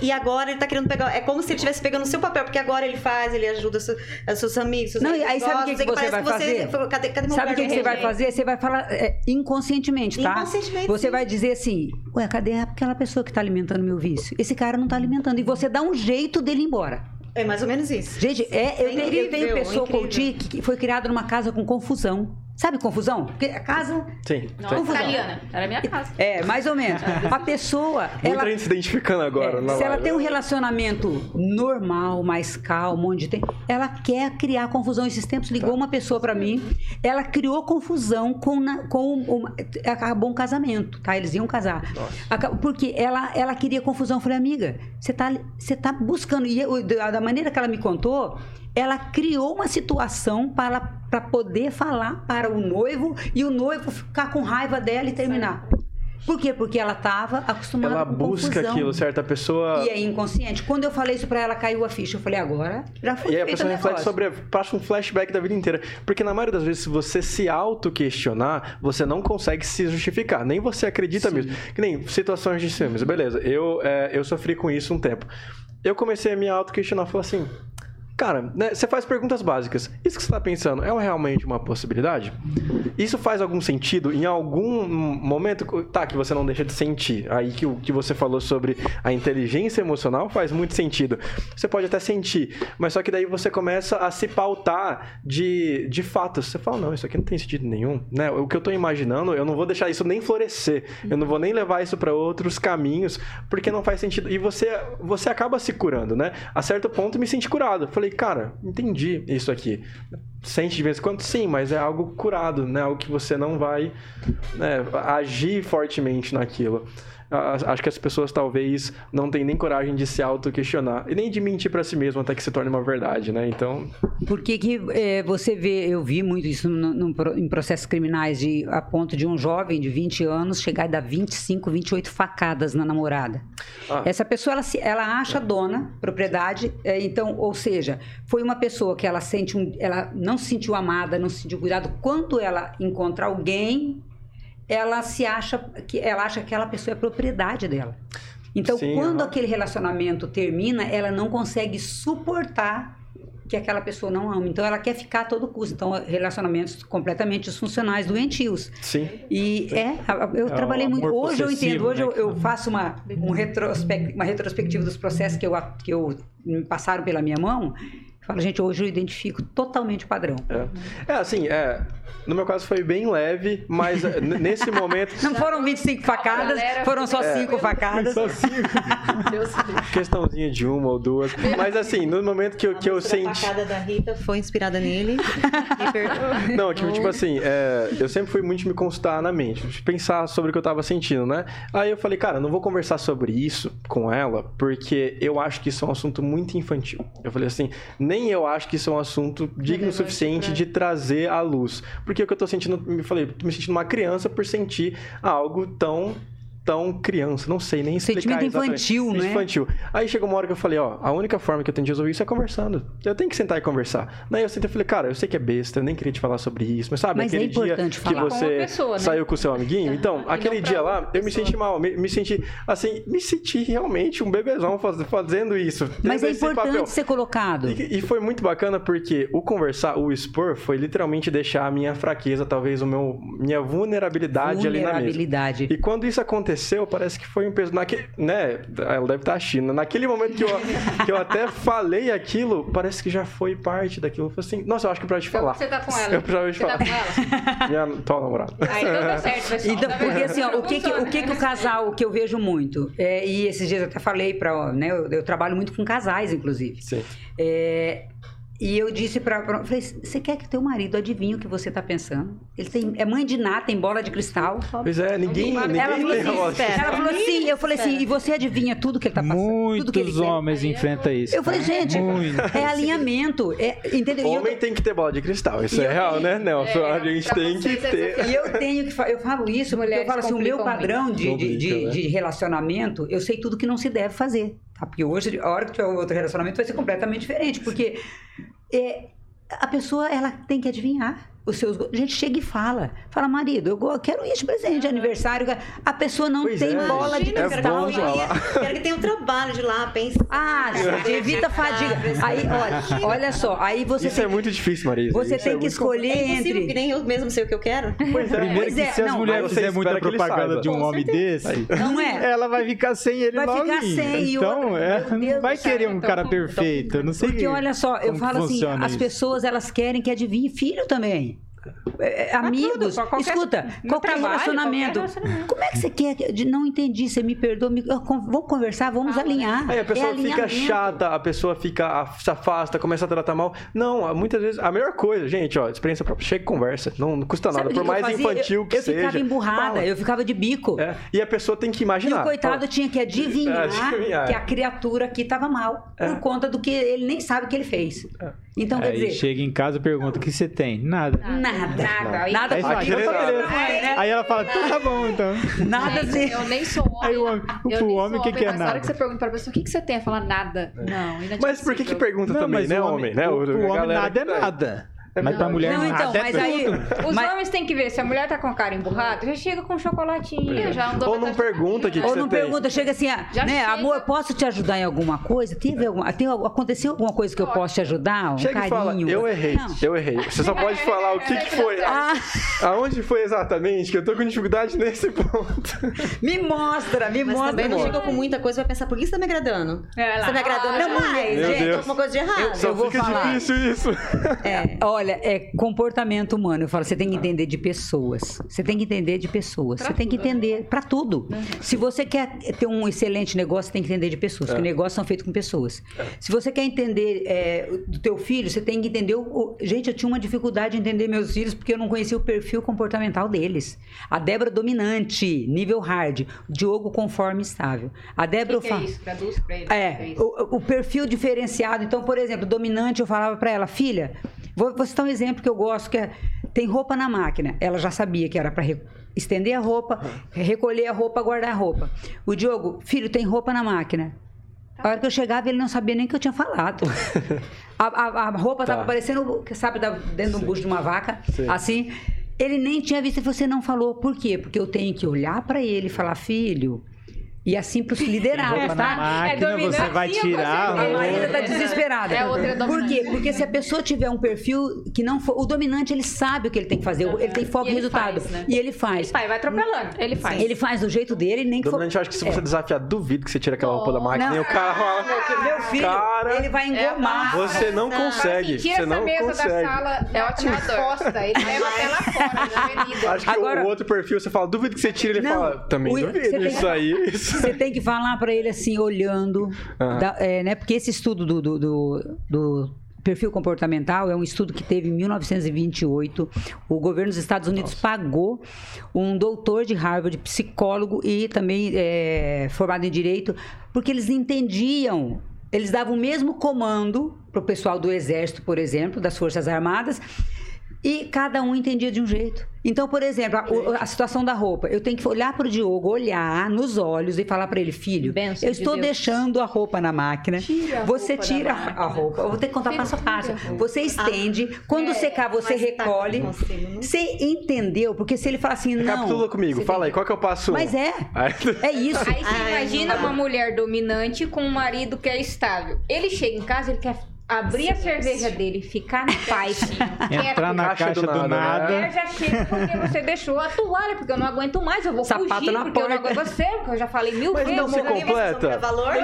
E agora ele tá querendo pegar. É como se ele estivesse pegando o seu papel, porque agora ele faz, ele ajuda seus, seus amigos. Seus não, aí sabe o que, que, você vai que fazer? Você, cadê, cadê sabe o que, que você vai fazer? Você vai falar é, inconscientemente, tá? Inconscientemente. Você sim. vai dizer assim: Ué, cadê aquela pessoa que tá alimentando meu vício? Esse cara não tá alimentando. E você dá um jeito dele ir embora. É mais ou menos isso. Gente, é, eu, é incrível, eu tenho pessoa coaching que foi criada numa casa com confusão. Sabe confusão? Porque a casa. Sim. Nossa, confusão. italiana. Era minha casa. É, mais ou menos. A pessoa. Muita ela, gente se identificando agora. É, se ela tem um relacionamento normal, mais calmo, onde tem. Ela quer criar confusão. Esses tempos ligou tá. uma pessoa para mim. Ela criou confusão com. Na, com uma, acabou um casamento, tá? Eles iam casar. Nossa. Porque ela, ela queria confusão. Eu falei, amiga, você tá, você tá buscando. E eu, da maneira que ela me contou ela criou uma situação para, para poder falar para o noivo e o noivo ficar com raiva dela e terminar. Por quê? Porque ela estava acostumada ela com Ela busca confusão. aquilo, certa pessoa... E é inconsciente. Quando eu falei isso para ela, caiu a ficha. Eu falei, agora já foi E aí a pessoa reflete sobre... Passa um flashback da vida inteira. Porque na maioria das vezes, se você se auto-questionar, você não consegue se justificar. Nem você acredita Sim. mesmo. Que nem situações de ciúmes. Beleza, eu, é, eu sofri com isso um tempo. Eu comecei a me auto-questionar. Falei assim... Cara, né, você faz perguntas básicas. Isso que você está pensando é realmente uma possibilidade? Isso faz algum sentido? Em algum momento, tá, que você não deixa de sentir. Aí que o que você falou sobre a inteligência emocional faz muito sentido. Você pode até sentir, mas só que daí você começa a se pautar de, de fatos. Você fala, não, isso aqui não tem sentido nenhum. Né? O que eu estou imaginando, eu não vou deixar isso nem florescer. Eu não vou nem levar isso para outros caminhos, porque não faz sentido. E você, você acaba se curando, né? A certo ponto, me senti curado. Falei, falei, cara, entendi isso aqui. Sente de vez em quando? Sim, mas é algo curado, né? Algo que você não vai né, agir fortemente naquilo acho que as pessoas talvez não têm nem coragem de se auto-questionar e nem de mentir para si mesmo até que se torne uma verdade, né? Então. Por que, que é, você vê, eu vi muito isso no, no, em processos criminais, de, a ponto de um jovem de 20 anos chegar e dar 25, 28 facadas na namorada. Ah. Essa pessoa, ela, ela acha dona, propriedade, é, então, ou seja, foi uma pessoa que ela sente um, ela não se sentiu amada, não se sentiu cuidado. Quando ela encontra alguém ela se acha que ela acha que aquela pessoa é propriedade dela. Então, Sim, quando aquele relacionamento termina, ela não consegue suportar que aquela pessoa não ama. Então ela quer ficar a todo custo. Então, relacionamentos completamente disfuncionais, doentios. Sim. E é, eu É trabalhei muito. Hoje eu entendo, hoje né, eu, eu faço uma, um retrospec, uma retrospectiva dos processos que eu, que eu me passaram pela minha mão. Falo, gente, hoje eu identifico totalmente o padrão. É, é assim, é. No meu caso foi bem leve, mas é, n- nesse momento. Não foram 25 facadas, foram só É. 5 facadas. Só cinco. Deus me livre. Questãozinha de uma ou duas. Mas assim, no momento que eu, que eu A senti. facada da Rita foi inspirada nele. Me perdoa. Não, tipo, tipo assim, é, eu sempre fui muito me consultar na mente, de pensar sobre o que eu tava sentindo, né? Aí eu falei, cara, não vou conversar sobre isso com ela, porque eu acho que isso é um assunto muito infantil. Eu falei assim, nem eu acho que isso é um assunto digno o suficiente de trazer à luz. Porque o que eu tô sentindo, me falei, tô me sentindo uma criança por sentir algo tão tão criança, não sei nem explicar Sentimento infantil, né? Infantil. Aí chegou uma hora que eu falei, ó, a única forma que eu tenho de resolver isso é conversando. Eu tenho que sentar e conversar. Daí eu sentei e falei, cara, eu sei que é besta, eu nem queria te falar sobre isso, mas sabe Mas é aquele dia importante que você pessoa, né? saiu com o seu amiguinho? Então, E aquele dia lá, eu me senti mal, me, me senti, assim, me senti realmente um bebezão faz- fazendo isso. Mas é importante papel. ser colocado. E, e foi muito bacana porque o conversar, o expor, foi literalmente deixar a minha fraqueza, talvez o meu, minha vulnerabilidade, ali na mesa. Vulnerabilidade. E quando isso aconteceu, parece que foi um peso. Naque, né? Ela deve estar a China. Naquele momento que eu, que eu até falei aquilo, parece que já foi parte daquilo. Eu falei assim, nossa, eu acho que pra te Então, falar. Você tá com ela. Eu precisava te Você tá falar. com ela? Minha atual namorada. Ah, então tá certo, pessoal. Então, Tá porque assim, ó, o que, que, o que, que o casal, o que eu vejo muito, é, e esses dias eu até falei para, né, eu, eu trabalho muito com casais, inclusive. Sim. É, e eu disse pra, pra falei, você quer que teu marido adivinhe o que você tá pensando? Ele tem, é mãe de nada, tem bola de cristal. Pois é, ninguém, ninguém Ela falou tem assim, ela falou assim, eu falei assim, e você adivinha tudo que ele tá passando? tudo que ele Muitos quer? homens enfrentam isso. Eu falei, gente, Muito. é alinhamento, é, entendeu? E eu- Homem tem que ter bola de cristal. Isso é eu real, tenho- né, Nelson? É, a gente tem que é ter. E eu tenho que eu falo isso porque eu falo assim, o meu padrão de, de, de, né? de relacionamento, eu sei tudo que não se deve fazer. Tá? Porque hoje, a hora que tiver outro relacionamento, vai ser completamente diferente. Porque é, a pessoa ela tem que adivinhar os seus A gente chega e fala. Fala, marido, eu quero isso de presente de aniversário. A pessoa não Pois tem é, bola de. É cristal. bom falar. Quero que tenha um trabalho de lá, pensar. Ah, gente, evita a fadiga. Aí, olha, olha só, aí você Isso tem, é muito difícil, Marisa. você Isso tem é que escolher É impossível, que entre. nem eu mesmo sei o que eu quero. Pois é. Primeiro Pois que é, se as não, mulheres fizerem muita propaganda de um homem desse, Não é? ela vai ficar sem ele Vai logo. ficar sem, e Então, é, não vai querer um então, cara então, perfeito. Não sei Porque olha só, eu falo assim, as pessoas elas querem que adivinhe filho também. É, é, amigos, tudo, qualquer- escuta, qualquer, trabalho, relacionamento. qualquer relacionamento. Como é que você quer? Não entendi, você me perdoa. Me, eu vamos conversar, vamos né? alinhar. Aí a pessoa é fica chata, a pessoa fica, se afasta, começa a tratar mal. Não, muitas vezes, a melhor coisa, gente, ó, experiência própria, chega e conversa. Não, não custa Sabe nada, por mais eu fazia? infantil eu, que eu seja. ficava emburrada, fala. eu ficava de bico. É, e a pessoa tem que E imaginar. o coitado Fala, tinha que adivinhar, Adivinhar, que é. a criatura aqui estava mal. É. Por conta do que ele nem sabe o que ele fez. Então, quer Aí dizer, chega em casa e pergunta: o que você tem? Nada. nada. Nada. Aí- Nada Aí nada. beleza. É. Aí ela fala: então tá bom, então. Nada assim. Eu nem sou homem. Aí o homem- nem homem, o que que é mas na hora nada? que você pergunta pra pessoa, o que, que você tem? Ela fala nada. Não, Mas por que que pergunta Não, também, né, o homem, né? O, o homem nada é que Mas pra mulher Não, então, nada é mas aí. tudo. Os mas- homens têm que ver, se a mulher tá com a cara emburrada, já chega com um chocolatinho, já andou Ou não pergunta o que, que Ou você não tem. pergunta, chega assim, ah, Já né, chega. amor, posso te ajudar em alguma coisa? Teve alguma, tem, aconteceu alguma coisa que eu posso te ajudar? Um Chega e fala, carinho? eu errei, Não. eu errei. Você só pode falar o que, que foi. Ah, Aonde foi exatamente? Que eu tô com dificuldade nesse ponto. me mostra, me Mas mostra. também não chegou com muita coisa, vai pensar, por que você tá me agradando? É. Você tá me agradando Ah, demais. Gente, alguma coisa de errado. Só vou fica falar. difícil isso. É. Olha, é comportamento humano. Eu falo, você tem que entender de pessoas. Você tem que entender de pessoas. você tem que entender para tudo. Se você quer ter um excelente negócio, você tem que entender de pessoas. Porque negócios são feitos com pessoas. Se você quer entender é, do teu filho, você tem que entender o, Gente, eu tinha uma dificuldade de entender meus filhos porque eu não conhecia o perfil comportamental deles. A Débora dominante, nível hard. Diogo conforme estável. A Débora O que, eu que é falo. isso? Traduz pra ele. É, o, o perfil diferenciado. Então, por exemplo, dominante, eu falava pra ela, filha, vou citar um exemplo que eu gosto, que é, tem roupa na máquina. Ela já sabia que era pra re- estender a roupa, recolher a roupa, guardar a roupa. O Diogo, filho, tem roupa na máquina. A hora que eu chegava, ele não sabia nem o que eu tinha falado. A, a- a roupa Tá. tava parecendo, sabe, dentro do bucho de uma vaca, Sim. assim. Ele nem tinha visto e você não falou. Por quê? Porque eu tenho que olhar pra ele e falar, filho, E assim pros liderados, tá? máquina, dominante, você vai tirar. A. Maíra tá desesperada. É outra Por dominante. quê? Porque se a pessoa tiver um perfil que não for. O dominante, ele sabe o que ele tem que fazer. Ele tem foco E ele resultado. faz, né? E ele faz. Pai, vai atropelando. Ele faz. Ele faz do jeito dele, nem que for. Dominante, eu acho que se você É. desafiar, duvido que você tira aquela roupa da máquina Não. e o cara fala. Meu filho, Cara, ele vai engomar. Você não consegue. Tira Você essa não mesa consegue. da sala É é ótima costa. Ele leva até lá fora, na avenida. Acho que Agora- o outro perfil, você fala, duvido que você tira, ele Não, fala, também duvido. Isso aí. Isso... Você tem que falar pra ele assim, olhando, Aham. da- é, né? Porque esse estudo do, do, do- do perfil comportamental é um estudo que teve em 1928. O governo dos Estados Unidos pagou um doutor de Harvard, psicólogo e também é, formado em direito, porque eles entendiam. Eles davam o mesmo comando para o pessoal do Exército, por exemplo, das Forças Armadas, e cada um entendia de um jeito. Então, por exemplo, a, o- a situação da roupa. Eu tenho que olhar para o Diogo, olhar nos olhos e falar para ele, filho, Bênção eu de estou Deus. deixando a roupa na máquina. Tira a você tira máquina. a roupa. Eu vou ter que contar passo a passo. Você estende. Quando secar, você tá, recolhe. não não. Você entendeu? Porque se ele falar assim, não... Capitula comigo, fala aí, qual que eu passo? Mas é. É isso. Aí você Ai, imagina não. uma mulher dominante com um marido que é estável. Ele chega em casa, ele quer abrir a cerveja dele, ficar na paz. Entrar na Caixa caixa do do nada? Eu já chego porque você deixou a toalha, porque eu não aguento mais, eu vou Sapato fugir, na porque eu não porta. aguento você, porque eu já falei mil Mas vezes. não se completa. valor?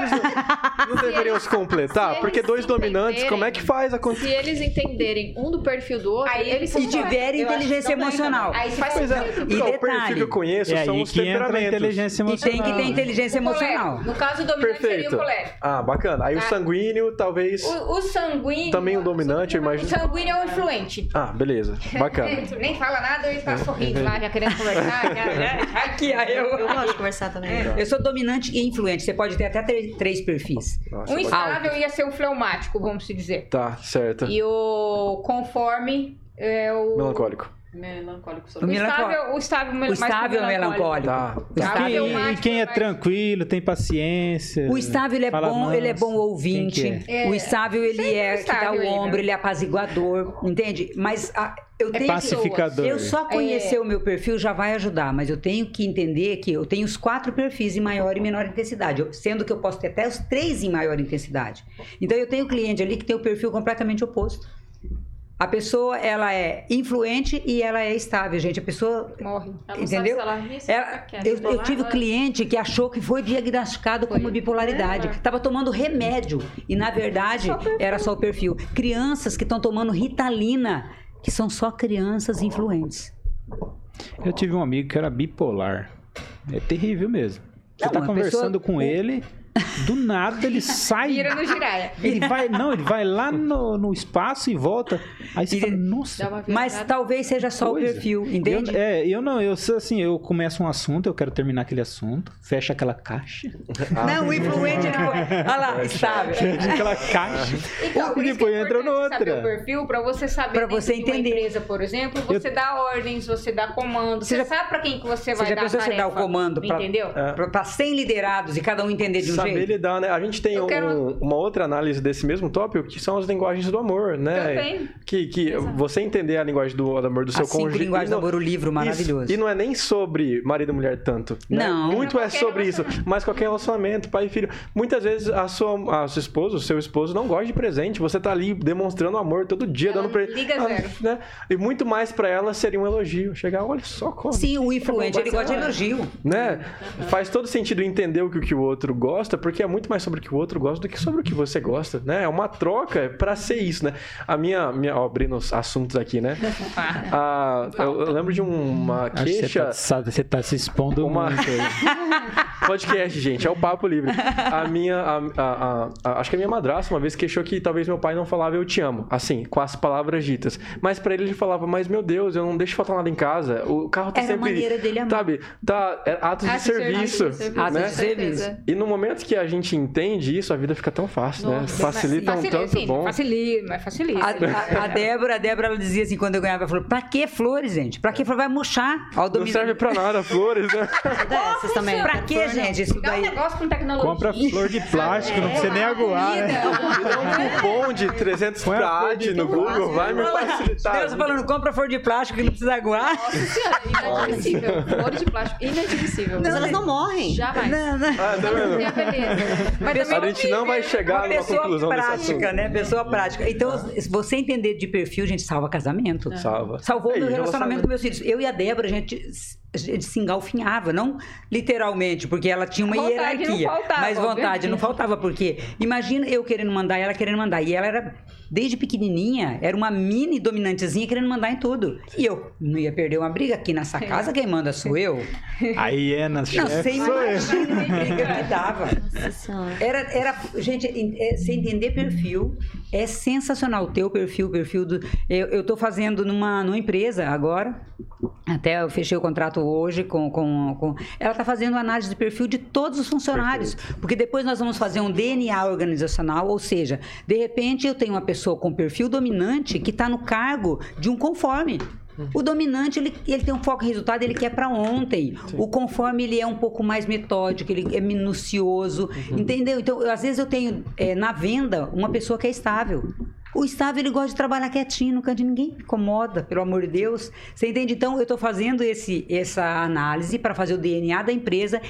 Não deveriam se completar? se Porque eles dois se dominantes, como é que faz Se acontecer? eles entenderem um do perfil do outro, Aí eles E tiver Eu acho inteligência não ganha emocional. Aí faz Pois é, sentido. E não, o perfil detalhe, que eu conheço É são os temperamentos. inteligência E emocional. tem que ter inteligência emocional. No caso, o dominante seria o Perfeito. colérico. Ah, bacana. Aí o Tá. sanguíneo, talvez. O, o sanguíneo... Também o dominante, eu O imagino. sanguíneo é o influente. Ah, beleza. Bacana. Nem fala nada, ele tá sorrindo lá, já querendo conversar. Já. Aqui, aí eu... Eu gosto de conversar também. Eu sou dominante e influente. Você pode ter até três, três perfis. Nossa, O instável ia ser o fleumático, vamos se dizer. Tá, certo. E o conforme é o... Melancólico. Melancólico O melancó- estável, o estável, O estável é melancólico. Tá. O E estável, quem, e quem é mas- tranquilo, tem paciência. o estável ele é bom, ele é manso. bom ouvinte. Quem que é? O estável ele Sempre é o que dá estável o aí, ombro, né? ele é apaziguador, entende? Mas a- eu tenho que- Pacificador. Eu só conhecer o meu perfil já vai ajudar, mas eu tenho que entender que eu tenho os quatro perfis em maior e menor intensidade, sendo que eu posso ter até os três em maior intensidade. Então eu tenho cliente ali que tem o perfil completamente oposto. A pessoa, ela é influente e ela é estável, gente. A pessoa Morre. Ela Entendeu? sabe se ela eu, eu tive um cliente que achou que foi diagnosticado como bipolaridade. Estava tomando remédio e, na verdade, era só o perfil. Crianças que estão tomando ritalina, que são só crianças influentes. Eu tive um amigo que era bipolar. É terrível mesmo. Você tá uma conversando pessoa- com ele, do nada ele sai. Vira no giraia. Ele vai, não, ele vai lá no, no espaço e volta. Aí você E- fala, Dá nossa. Mas talvez seja só o coisa. perfil, entende? Eu, é, eu não, eu sou assim, eu começo um assunto, eu quero terminar aquele assunto, fecha aquela caixa, Não, o influente. ele- Olha lá, estável. fecha aquela caixa. Então, e que depois é entra importante saber noutra. o perfil para você saber Pra dentro você entender. empresa, por exemplo, você dá ordens, você dá comando, você, Você já- sabe para quem que você Você vai já dar você dar o comando pra- entendeu? É. Para 100 liderados e cada um entender de um Saber jeito? lidar, né? A gente tem um- quero- uma outra análise desse mesmo tópico, que são as linguagens do amor, né? Também. Que, que você entender a linguagem do, do amor do seu cônjuge. linguagens e do não- amor, o livro maravilhoso. Isso. E não é nem sobre marido e mulher tanto. né? Não. Muito é sobre isso. Mas qualquer relacionamento, pai e filho. Muitas vezes a sua, a sua esposa, o seu esposo não gosta de presente. Você tá ali demonstrando amor todo dia, Ela dando presente. liga zero. né? E muito mais pra ela seria um elogio. Chegar, olha só como. Sim, o influente, ele gosta de elogio. Né? Faz todo sentido entender o que o que o outro gosta, porque é muito mais sobre o que o outro gosta do que sobre o que você gosta, né? É uma troca pra ser isso, né? A minha, minha ó, abrindo os assuntos aqui, né? Ah, eu, eu lembro de uma Acho que você queixa. tá, você tá se expondo Uma- muito aí. Podcast, gente, é o papo livre. A minha. a- a- a- acho que a minha madrasta uma vez queixou que talvez meu pai não falava eu te amo, assim, com as palavras ditas. Mas pra ele ele falava, mas meu Deus, eu não deixo faltar nada em casa. O carro tá Era a sempre. maneira dele amar. Sabe? Tá, é atos de Atos de serviço. serviço, Atos né? de serviço. Certeza. E no momento que a gente entende isso, a vida fica tão fácil, né? Nossa, Facilita um Facilita, tanto sim, bom. facilita, mas facilita. A, a- a Débora, a Débora, ela dizia assim, quando eu ganhava, ela falou, pra que flores, gente? Pra que flores? Vai murchar. Ó, o Não serve pra nada, flores, né? Dessas também. Pra que, gente, isso Dá um daí. negócio com tecnologia. Compra flor de plástico, não precisa nem aguar, né? Me dá um cupom de 300 Põe a pra cor AD de no Google, vai me facilitar. Deus falando, compra flor de plástico que não precisa aguar. Nossa senhora, inadmissível. Flor de plástico, inadmissível. Mas elas não morrem. Jamais. Não, não. Ah, tá vendo? A A gente não vai chegar uma numa conclusão prática, né? Pessoa prática. Então, se você entender de perfil, gente, salva casamento. Salva. Salvou É, meu relacionamento com meus filhos. Eu e a Débora, a gente, a gente se engalfinhava, não literalmente, porque ela tinha uma Vontade hierarquia. não faltava, mas vontade não faltava, porque imagina eu querendo mandar e ela querendo mandar. E ela era, desde pequenininha, era uma mini dominantezinha querendo mandar em tudo. E eu não ia perder uma briga aqui nessa casa, quem manda sou eu. A hiena, Não, chefe, você sou eu. imagina a briga que dava. Era, era, gente, é, você entender perfil é sensacional. O teu perfil, o perfil do. Eu, eu tô fazendo numa, numa empresa agora. Até eu fechei o contrato hoje com. com, com ela está fazendo análise de perfil de todos os funcionários. Porque depois nós vamos fazer um DNA organizacional, ou seja, de repente eu tenho uma pessoa com perfil dominante que está no cargo de um conforme. O dominante, ele, ele tem um foco em resultado, ele quer para ontem. O conforme, ele é um pouco mais metódico, ele é minucioso, entendeu? Então, eu- às vezes eu tenho é, na venda uma pessoa que é estável. O estável, ele gosta de trabalhar quietinho, no canto, ninguém incomoda, pelo amor de Deus. Você entende? Então, eu estou fazendo esse, essa análise para fazer o DNA da empresa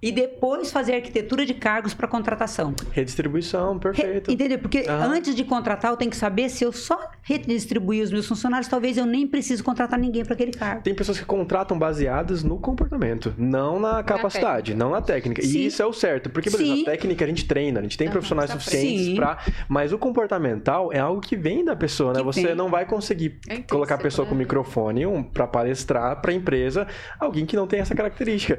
e depois fazer a arquitetura de cargos para contratação. Redistribuição, Re- perfeito. Entendeu? Porque Aham. antes de contratar, eu tenho que saber se eu só redistribuir os meus funcionários, talvez eu nem precise contratar ninguém para aquele cargo. Tem pessoas que contratam baseadas no comportamento, não na capacidade, não na técnica. Sim. E isso é o certo, porque beleza, Sim. a técnica a gente treina, a gente tem profissionais tá suficientes pra. Mas o comportamental é algo que vem da pessoa, né? Que Você vem. não vai conseguir É colocar a pessoa com né? microfone um, para palestrar pra empresa alguém que não tem essa característica.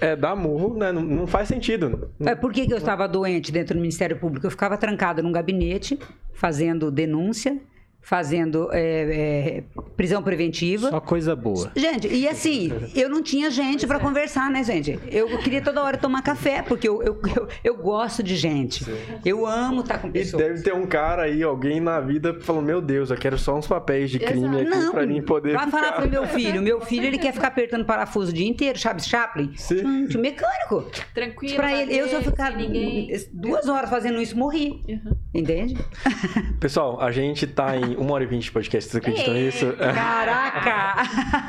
É, dar murro, né? Não, não faz sentido. É, por que, que eu estava doente dentro do Ministério Público? Eu ficava trancada num gabinete, fazendo denúncia, fazendo é, é, prisão preventiva. Só coisa boa. Gente, e assim, eu não tinha gente pra conversar, né, gente? Eu queria toda hora tomar café, porque eu, eu, eu, eu gosto de gente. Eu amo estar com E pessoas. deve ter um cara aí, alguém na vida, falando: Meu Deus, eu quero só uns papéis de crime aqui Não, pra mim poder. vai falar ficar. pro meu filho. Meu filho, ele quer ficar apertando parafuso o dia inteiro, sabe? Chaplin. Sim. Gente, mecânico. Tranquilo. Pra ele, eu se eu bater, ficar ninguém. duas horas fazendo isso, morri. Uhum. Entende? Pessoal, a gente tá em uma hora e vinte de podcast, vocês acreditam nisso? Caraca!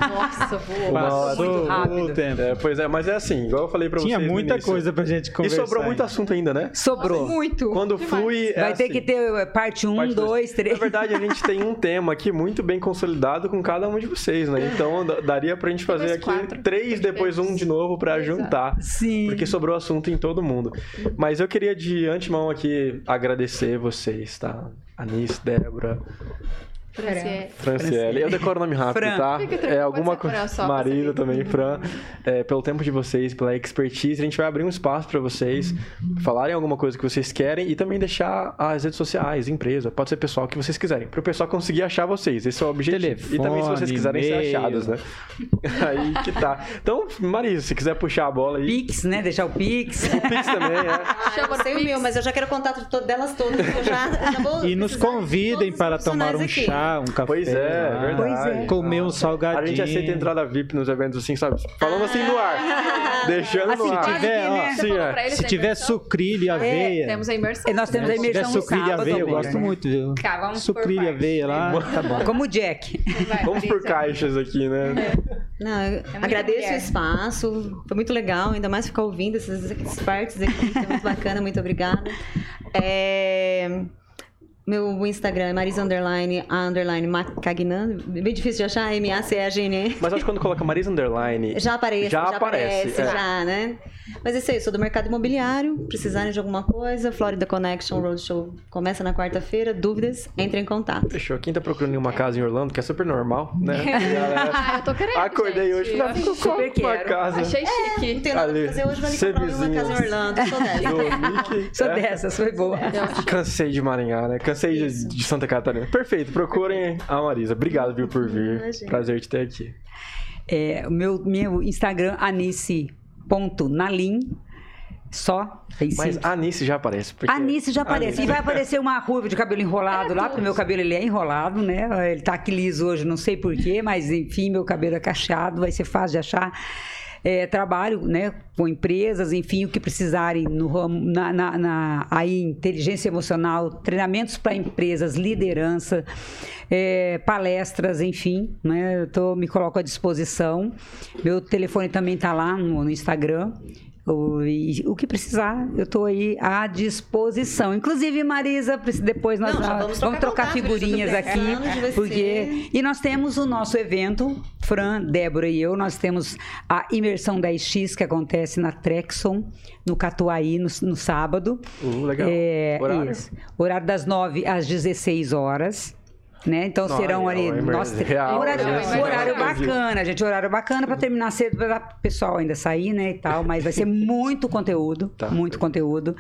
Nossa, voou. Passou muito rápido. o tempo. É, pois é, mas é assim, igual eu falei pra Tinha vocês. no muita coisa pra gente E conversar. sobrou muito assunto ainda, né? Sobrou. Muito. Quando flui. é Vai ter assim. que ter parte 1, Parte dois. 2, 3. Na verdade, a gente tem um tema aqui muito bem consolidado com cada um de vocês, né? Então daria pra gente fazer Depois aqui quatro. três, depois um de novo pra Exato. juntar. Sim. Porque sobrou assunto em todo mundo. Mas eu queria de antemão aqui agradecer vocês, tá? Anis, Débora, Franciele. Franciele. Eu decoro o nome rápido, Fran. tá? É alguma ser coisa. pra também, Fran. É, pelo tempo de vocês, pela expertise. A gente vai abrir um espaço pra vocês falarem alguma coisa que vocês querem e também deixar as redes sociais, empresa, pode ser pessoal que vocês quiserem, pro pessoal conseguir achar vocês. Esse é o objetivo. e também se vocês Telefone, quiserem ser e-mail. achados, né? Aí que tá. Então, Marisa, se quiser puxar a bola aí. Pix, né? Deixar o Pix. O Pix também, é. Ah, eu Chama não no sei o meu, mas eu já quero contato de to- delas todas. Eu já, eu já vou E nos convidem para tomar um aqui. chá, um café. Pois é, lá, verdade. Pois é. Comer um salgadinho. A gente aceita entrada VIP nos eventos assim, sabe? Falando assim no ar. Deixando Assim, no ar. se tiver, ó, Você Sim, falou é. Se a tiver imersão? sucrilho e aveia. Temos a imersão. E nós temos a Se tiver imersão sucrilho e aveia, eu gosto né? muito, viu? Tá, vamos Sucrilho e aveia lá, tá bom. Como o Jack. Vai, Vamos por caixas aqui, né? Não, muita agradeço mulher. o espaço, foi muito legal, ainda mais ficar ouvindo essas, essas partes aqui, foi muito bacana, muito obrigada. É, Meu Instagram é Marisa Underline, a Underline Macagnan, bem difícil de achar, M-A-C-A-G-N. Mas acho que quando coloca Marisa Underline. Já aparece, Já já, aparece, aparece, é. já, né? Mas é isso aí, sou do mercado imobiliário, precisarem de alguma coisa, Florida Connection Roadshow começa na quarta-feira, dúvidas, entre em contato. Fechou. Quem tá procurando uma casa em Orlando, que é super normal, né? Ah, eu tô querendo. Acordei gente. hoje, Eu falei, achei- "Vou super uma casa. Achei Não chique. tenho nada Ali, pra fazer hoje, vou ali ser comprar uma casa em Orlando, sou dessa. Sou é. dessas, foi boa. Achei. Cansei de Maringá, né? Cansei de, de Santa Catarina. Perfeito, procurem a Marisa. Obrigado, viu, por vir. Imagina. Prazer te ter aqui. É, o meu, meu Instagram, anice.nalim. Só. Tem Mas a Anice já aparece. porque- Anice já aparece. Anice. E vai aparecer uma ruiva de cabelo enrolado lá, porque meu cabelo ele é enrolado, né? Ele tá aqui liso hoje, não sei porquê, mas enfim, meu cabelo é cacheado, vai ser fácil de achar. É, trabalho né, com empresas, enfim, o que precisarem no ramo, na, na, na aí, inteligência emocional, treinamentos para empresas, liderança, é, palestras, enfim, né? Eu tô, me coloco à disposição. Meu telefone também está lá no, no Instagram. O, e, o que precisar, eu estou aí à disposição. Inclusive, Marisa, depois nós Não, vamos, vamos trocar trocar contato, figurinhas aqui. Porque... E nós temos o nosso evento, Fran, Débora e eu, nós temos a imersão 10X que acontece na Trexon, no Catuaí, no, no sábado. Uh, legal. É, Horário? isso. Horário das 9 às 16 horas. Né? Então Não, serão é ali. uma Nossa, real, horário, né? um horário bacana, gente. Horário bacana para terminar cedo, para o pessoal ainda sair, né? E tal. Mas vai ser muito conteúdo. Tá. muito conteúdo.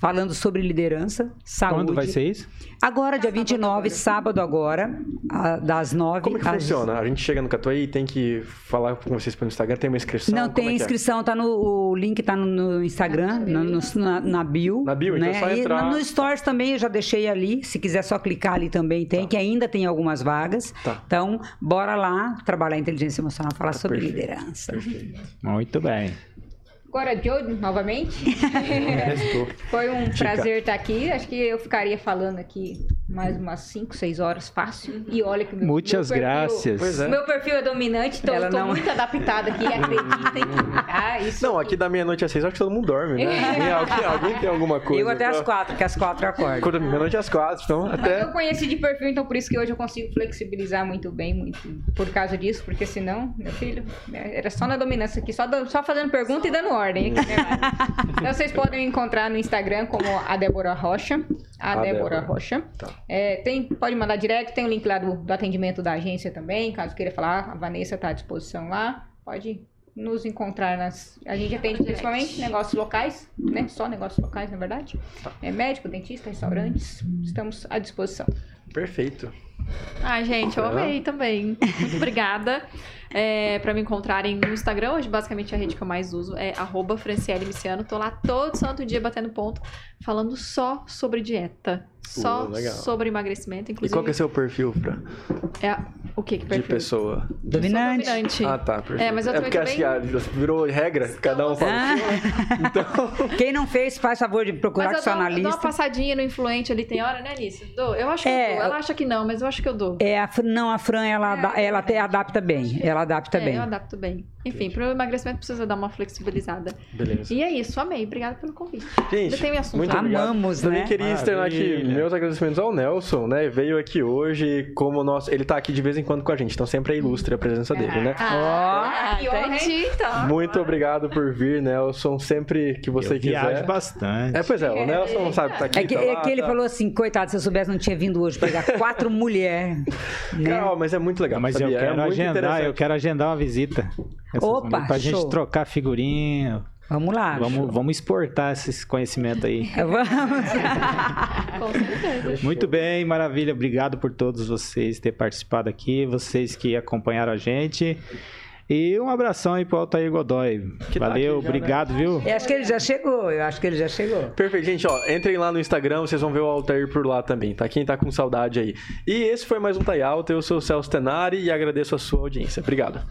Falando sobre liderança, saúde. Quando vai ser isso? Agora, dia 29, sábado agora, das 9 Como que às funciona? A gente chega no Catuaí e tem que falar com vocês pelo Instagram, tem uma inscrição? Não, Como tem é é? inscrição, tá no o link tá no, no Instagram, no- no- na, na bio. Na bio, então né? é só E entrar. no, no Stories também eu já deixei ali. Se quiser só clicar ali também tem, que ainda tem algumas vagas. Tá. Então, bora lá trabalhar a inteligência emocional, falar sobre perfeito, liderança. Muito bem. Agora, Joe, novamente. Foi um Dica. prazer estar aqui. Acho que eu ficaria falando aqui mais umas 5, 6 horas fácil. E olha que meu, Muitas meu perfil, graças. É. Meu perfil é dominante, então Ela eu tô não- muito adaptada aqui, acreditem. Ah, isso Não, aqui da meia-noite às seis, acho que todo mundo dorme, né? Alguém, alguém- tem alguma coisa? Eu até pra- às quatro, que às quatro eu acordo. Quando- Meia-noite às quatro, então Mas até... eu conheci de perfil, então por isso que hoje eu consigo flexibilizar muito bem, muito por causa disso, porque senão, meu filho, era só na dominância aqui, só, dan- só fazendo pergunta e dando ordem. Aqui, né, então vocês podem me encontrar no Instagram como a Débora Rocha. A, A Débora, Débora. Rocha. Tá. É, tem, pode mandar direto, tem o link lá do, do atendimento da agência também, caso queira falar, a Vanessa está à disposição lá. Pode nos encontrar nas. A gente atende principalmente negócios locais, né? Só negócios locais, na verdade. É médico, dentista, restaurantes. Estamos à disposição. Perfeito. Ai, gente, eu amei também. Muito obrigada. É, pra me encontrarem no Instagram, hoje basicamente a rede que eu mais uso é arroba Franciele Miciano. Tô lá todo santo dia batendo ponto, falando só sobre dieta. Só Uh, sobre emagrecimento, E inclusive. qual que é seu perfil, Fran? é a- o que que De perfil? pessoa? Eu sou Dominante. dominante. Ah, tá, perfeito. É, mas eu é porque acho bem- que a- virou regra, cada um fala. Ah. Então, Quem não fez, faz favor de procurar Mas com seu eu dou uma passadinha no influente ali, tem hora, né, Alice? Dou. Eu acho que É, eu dou. Ela acha que não, mas eu acho que eu dou. É, a, não, a Fran, ela, ada- ela até adapta bem. Ela adapta É, bem. eu adapto bem. Enfim, pro emagrecimento precisa dar uma flexibilizada. beleza. E é isso, amei. Obrigada pelo convite. Gente, tem assunto. muito obrigado. Amamos, Também né? queria externar aqui meus agradecimentos ao Nelson, né? Veio aqui hoje como nosso... Ele tá aqui de vez em quando com a gente, então sempre é ilustre a presença dele, né? Ah, que honra, entendi, então. Muito obrigado por vir, Nelson. Sempre que você eu viajo quiser. bastante. É, pois é, o Nelson não sabe que tá aqui. É que, tá é lá, que ele tá- falou assim, coitado, se eu soubesse não tinha vindo hoje pegar quatro mulheres. Né? Calma, mas é muito legal. Mas sabia? eu quero é agendar, eu quero agendar uma visita. Opa, pra show. gente trocar figurinha. Vamos lá. Vamos, vamos exportar esse conhecimento aí. Vamos. Com certeza. Muito bem, maravilha. Obrigado por todos vocês terem participado aqui, vocês que acompanharam a gente. E um abração aí pro Altair Godoy. Que tá Valeu, aqui já, né? obrigado, viu? Eu acho que ele já chegou, eu acho que ele já chegou. Perfeito, gente, ó, entrem lá no Instagram, vocês vão ver o Altair por lá também, tá? Quem tá com saudade aí. E esse foi mais um Tai Alta, eu sou o Celso Tenari e agradeço a sua audiência. Obrigado.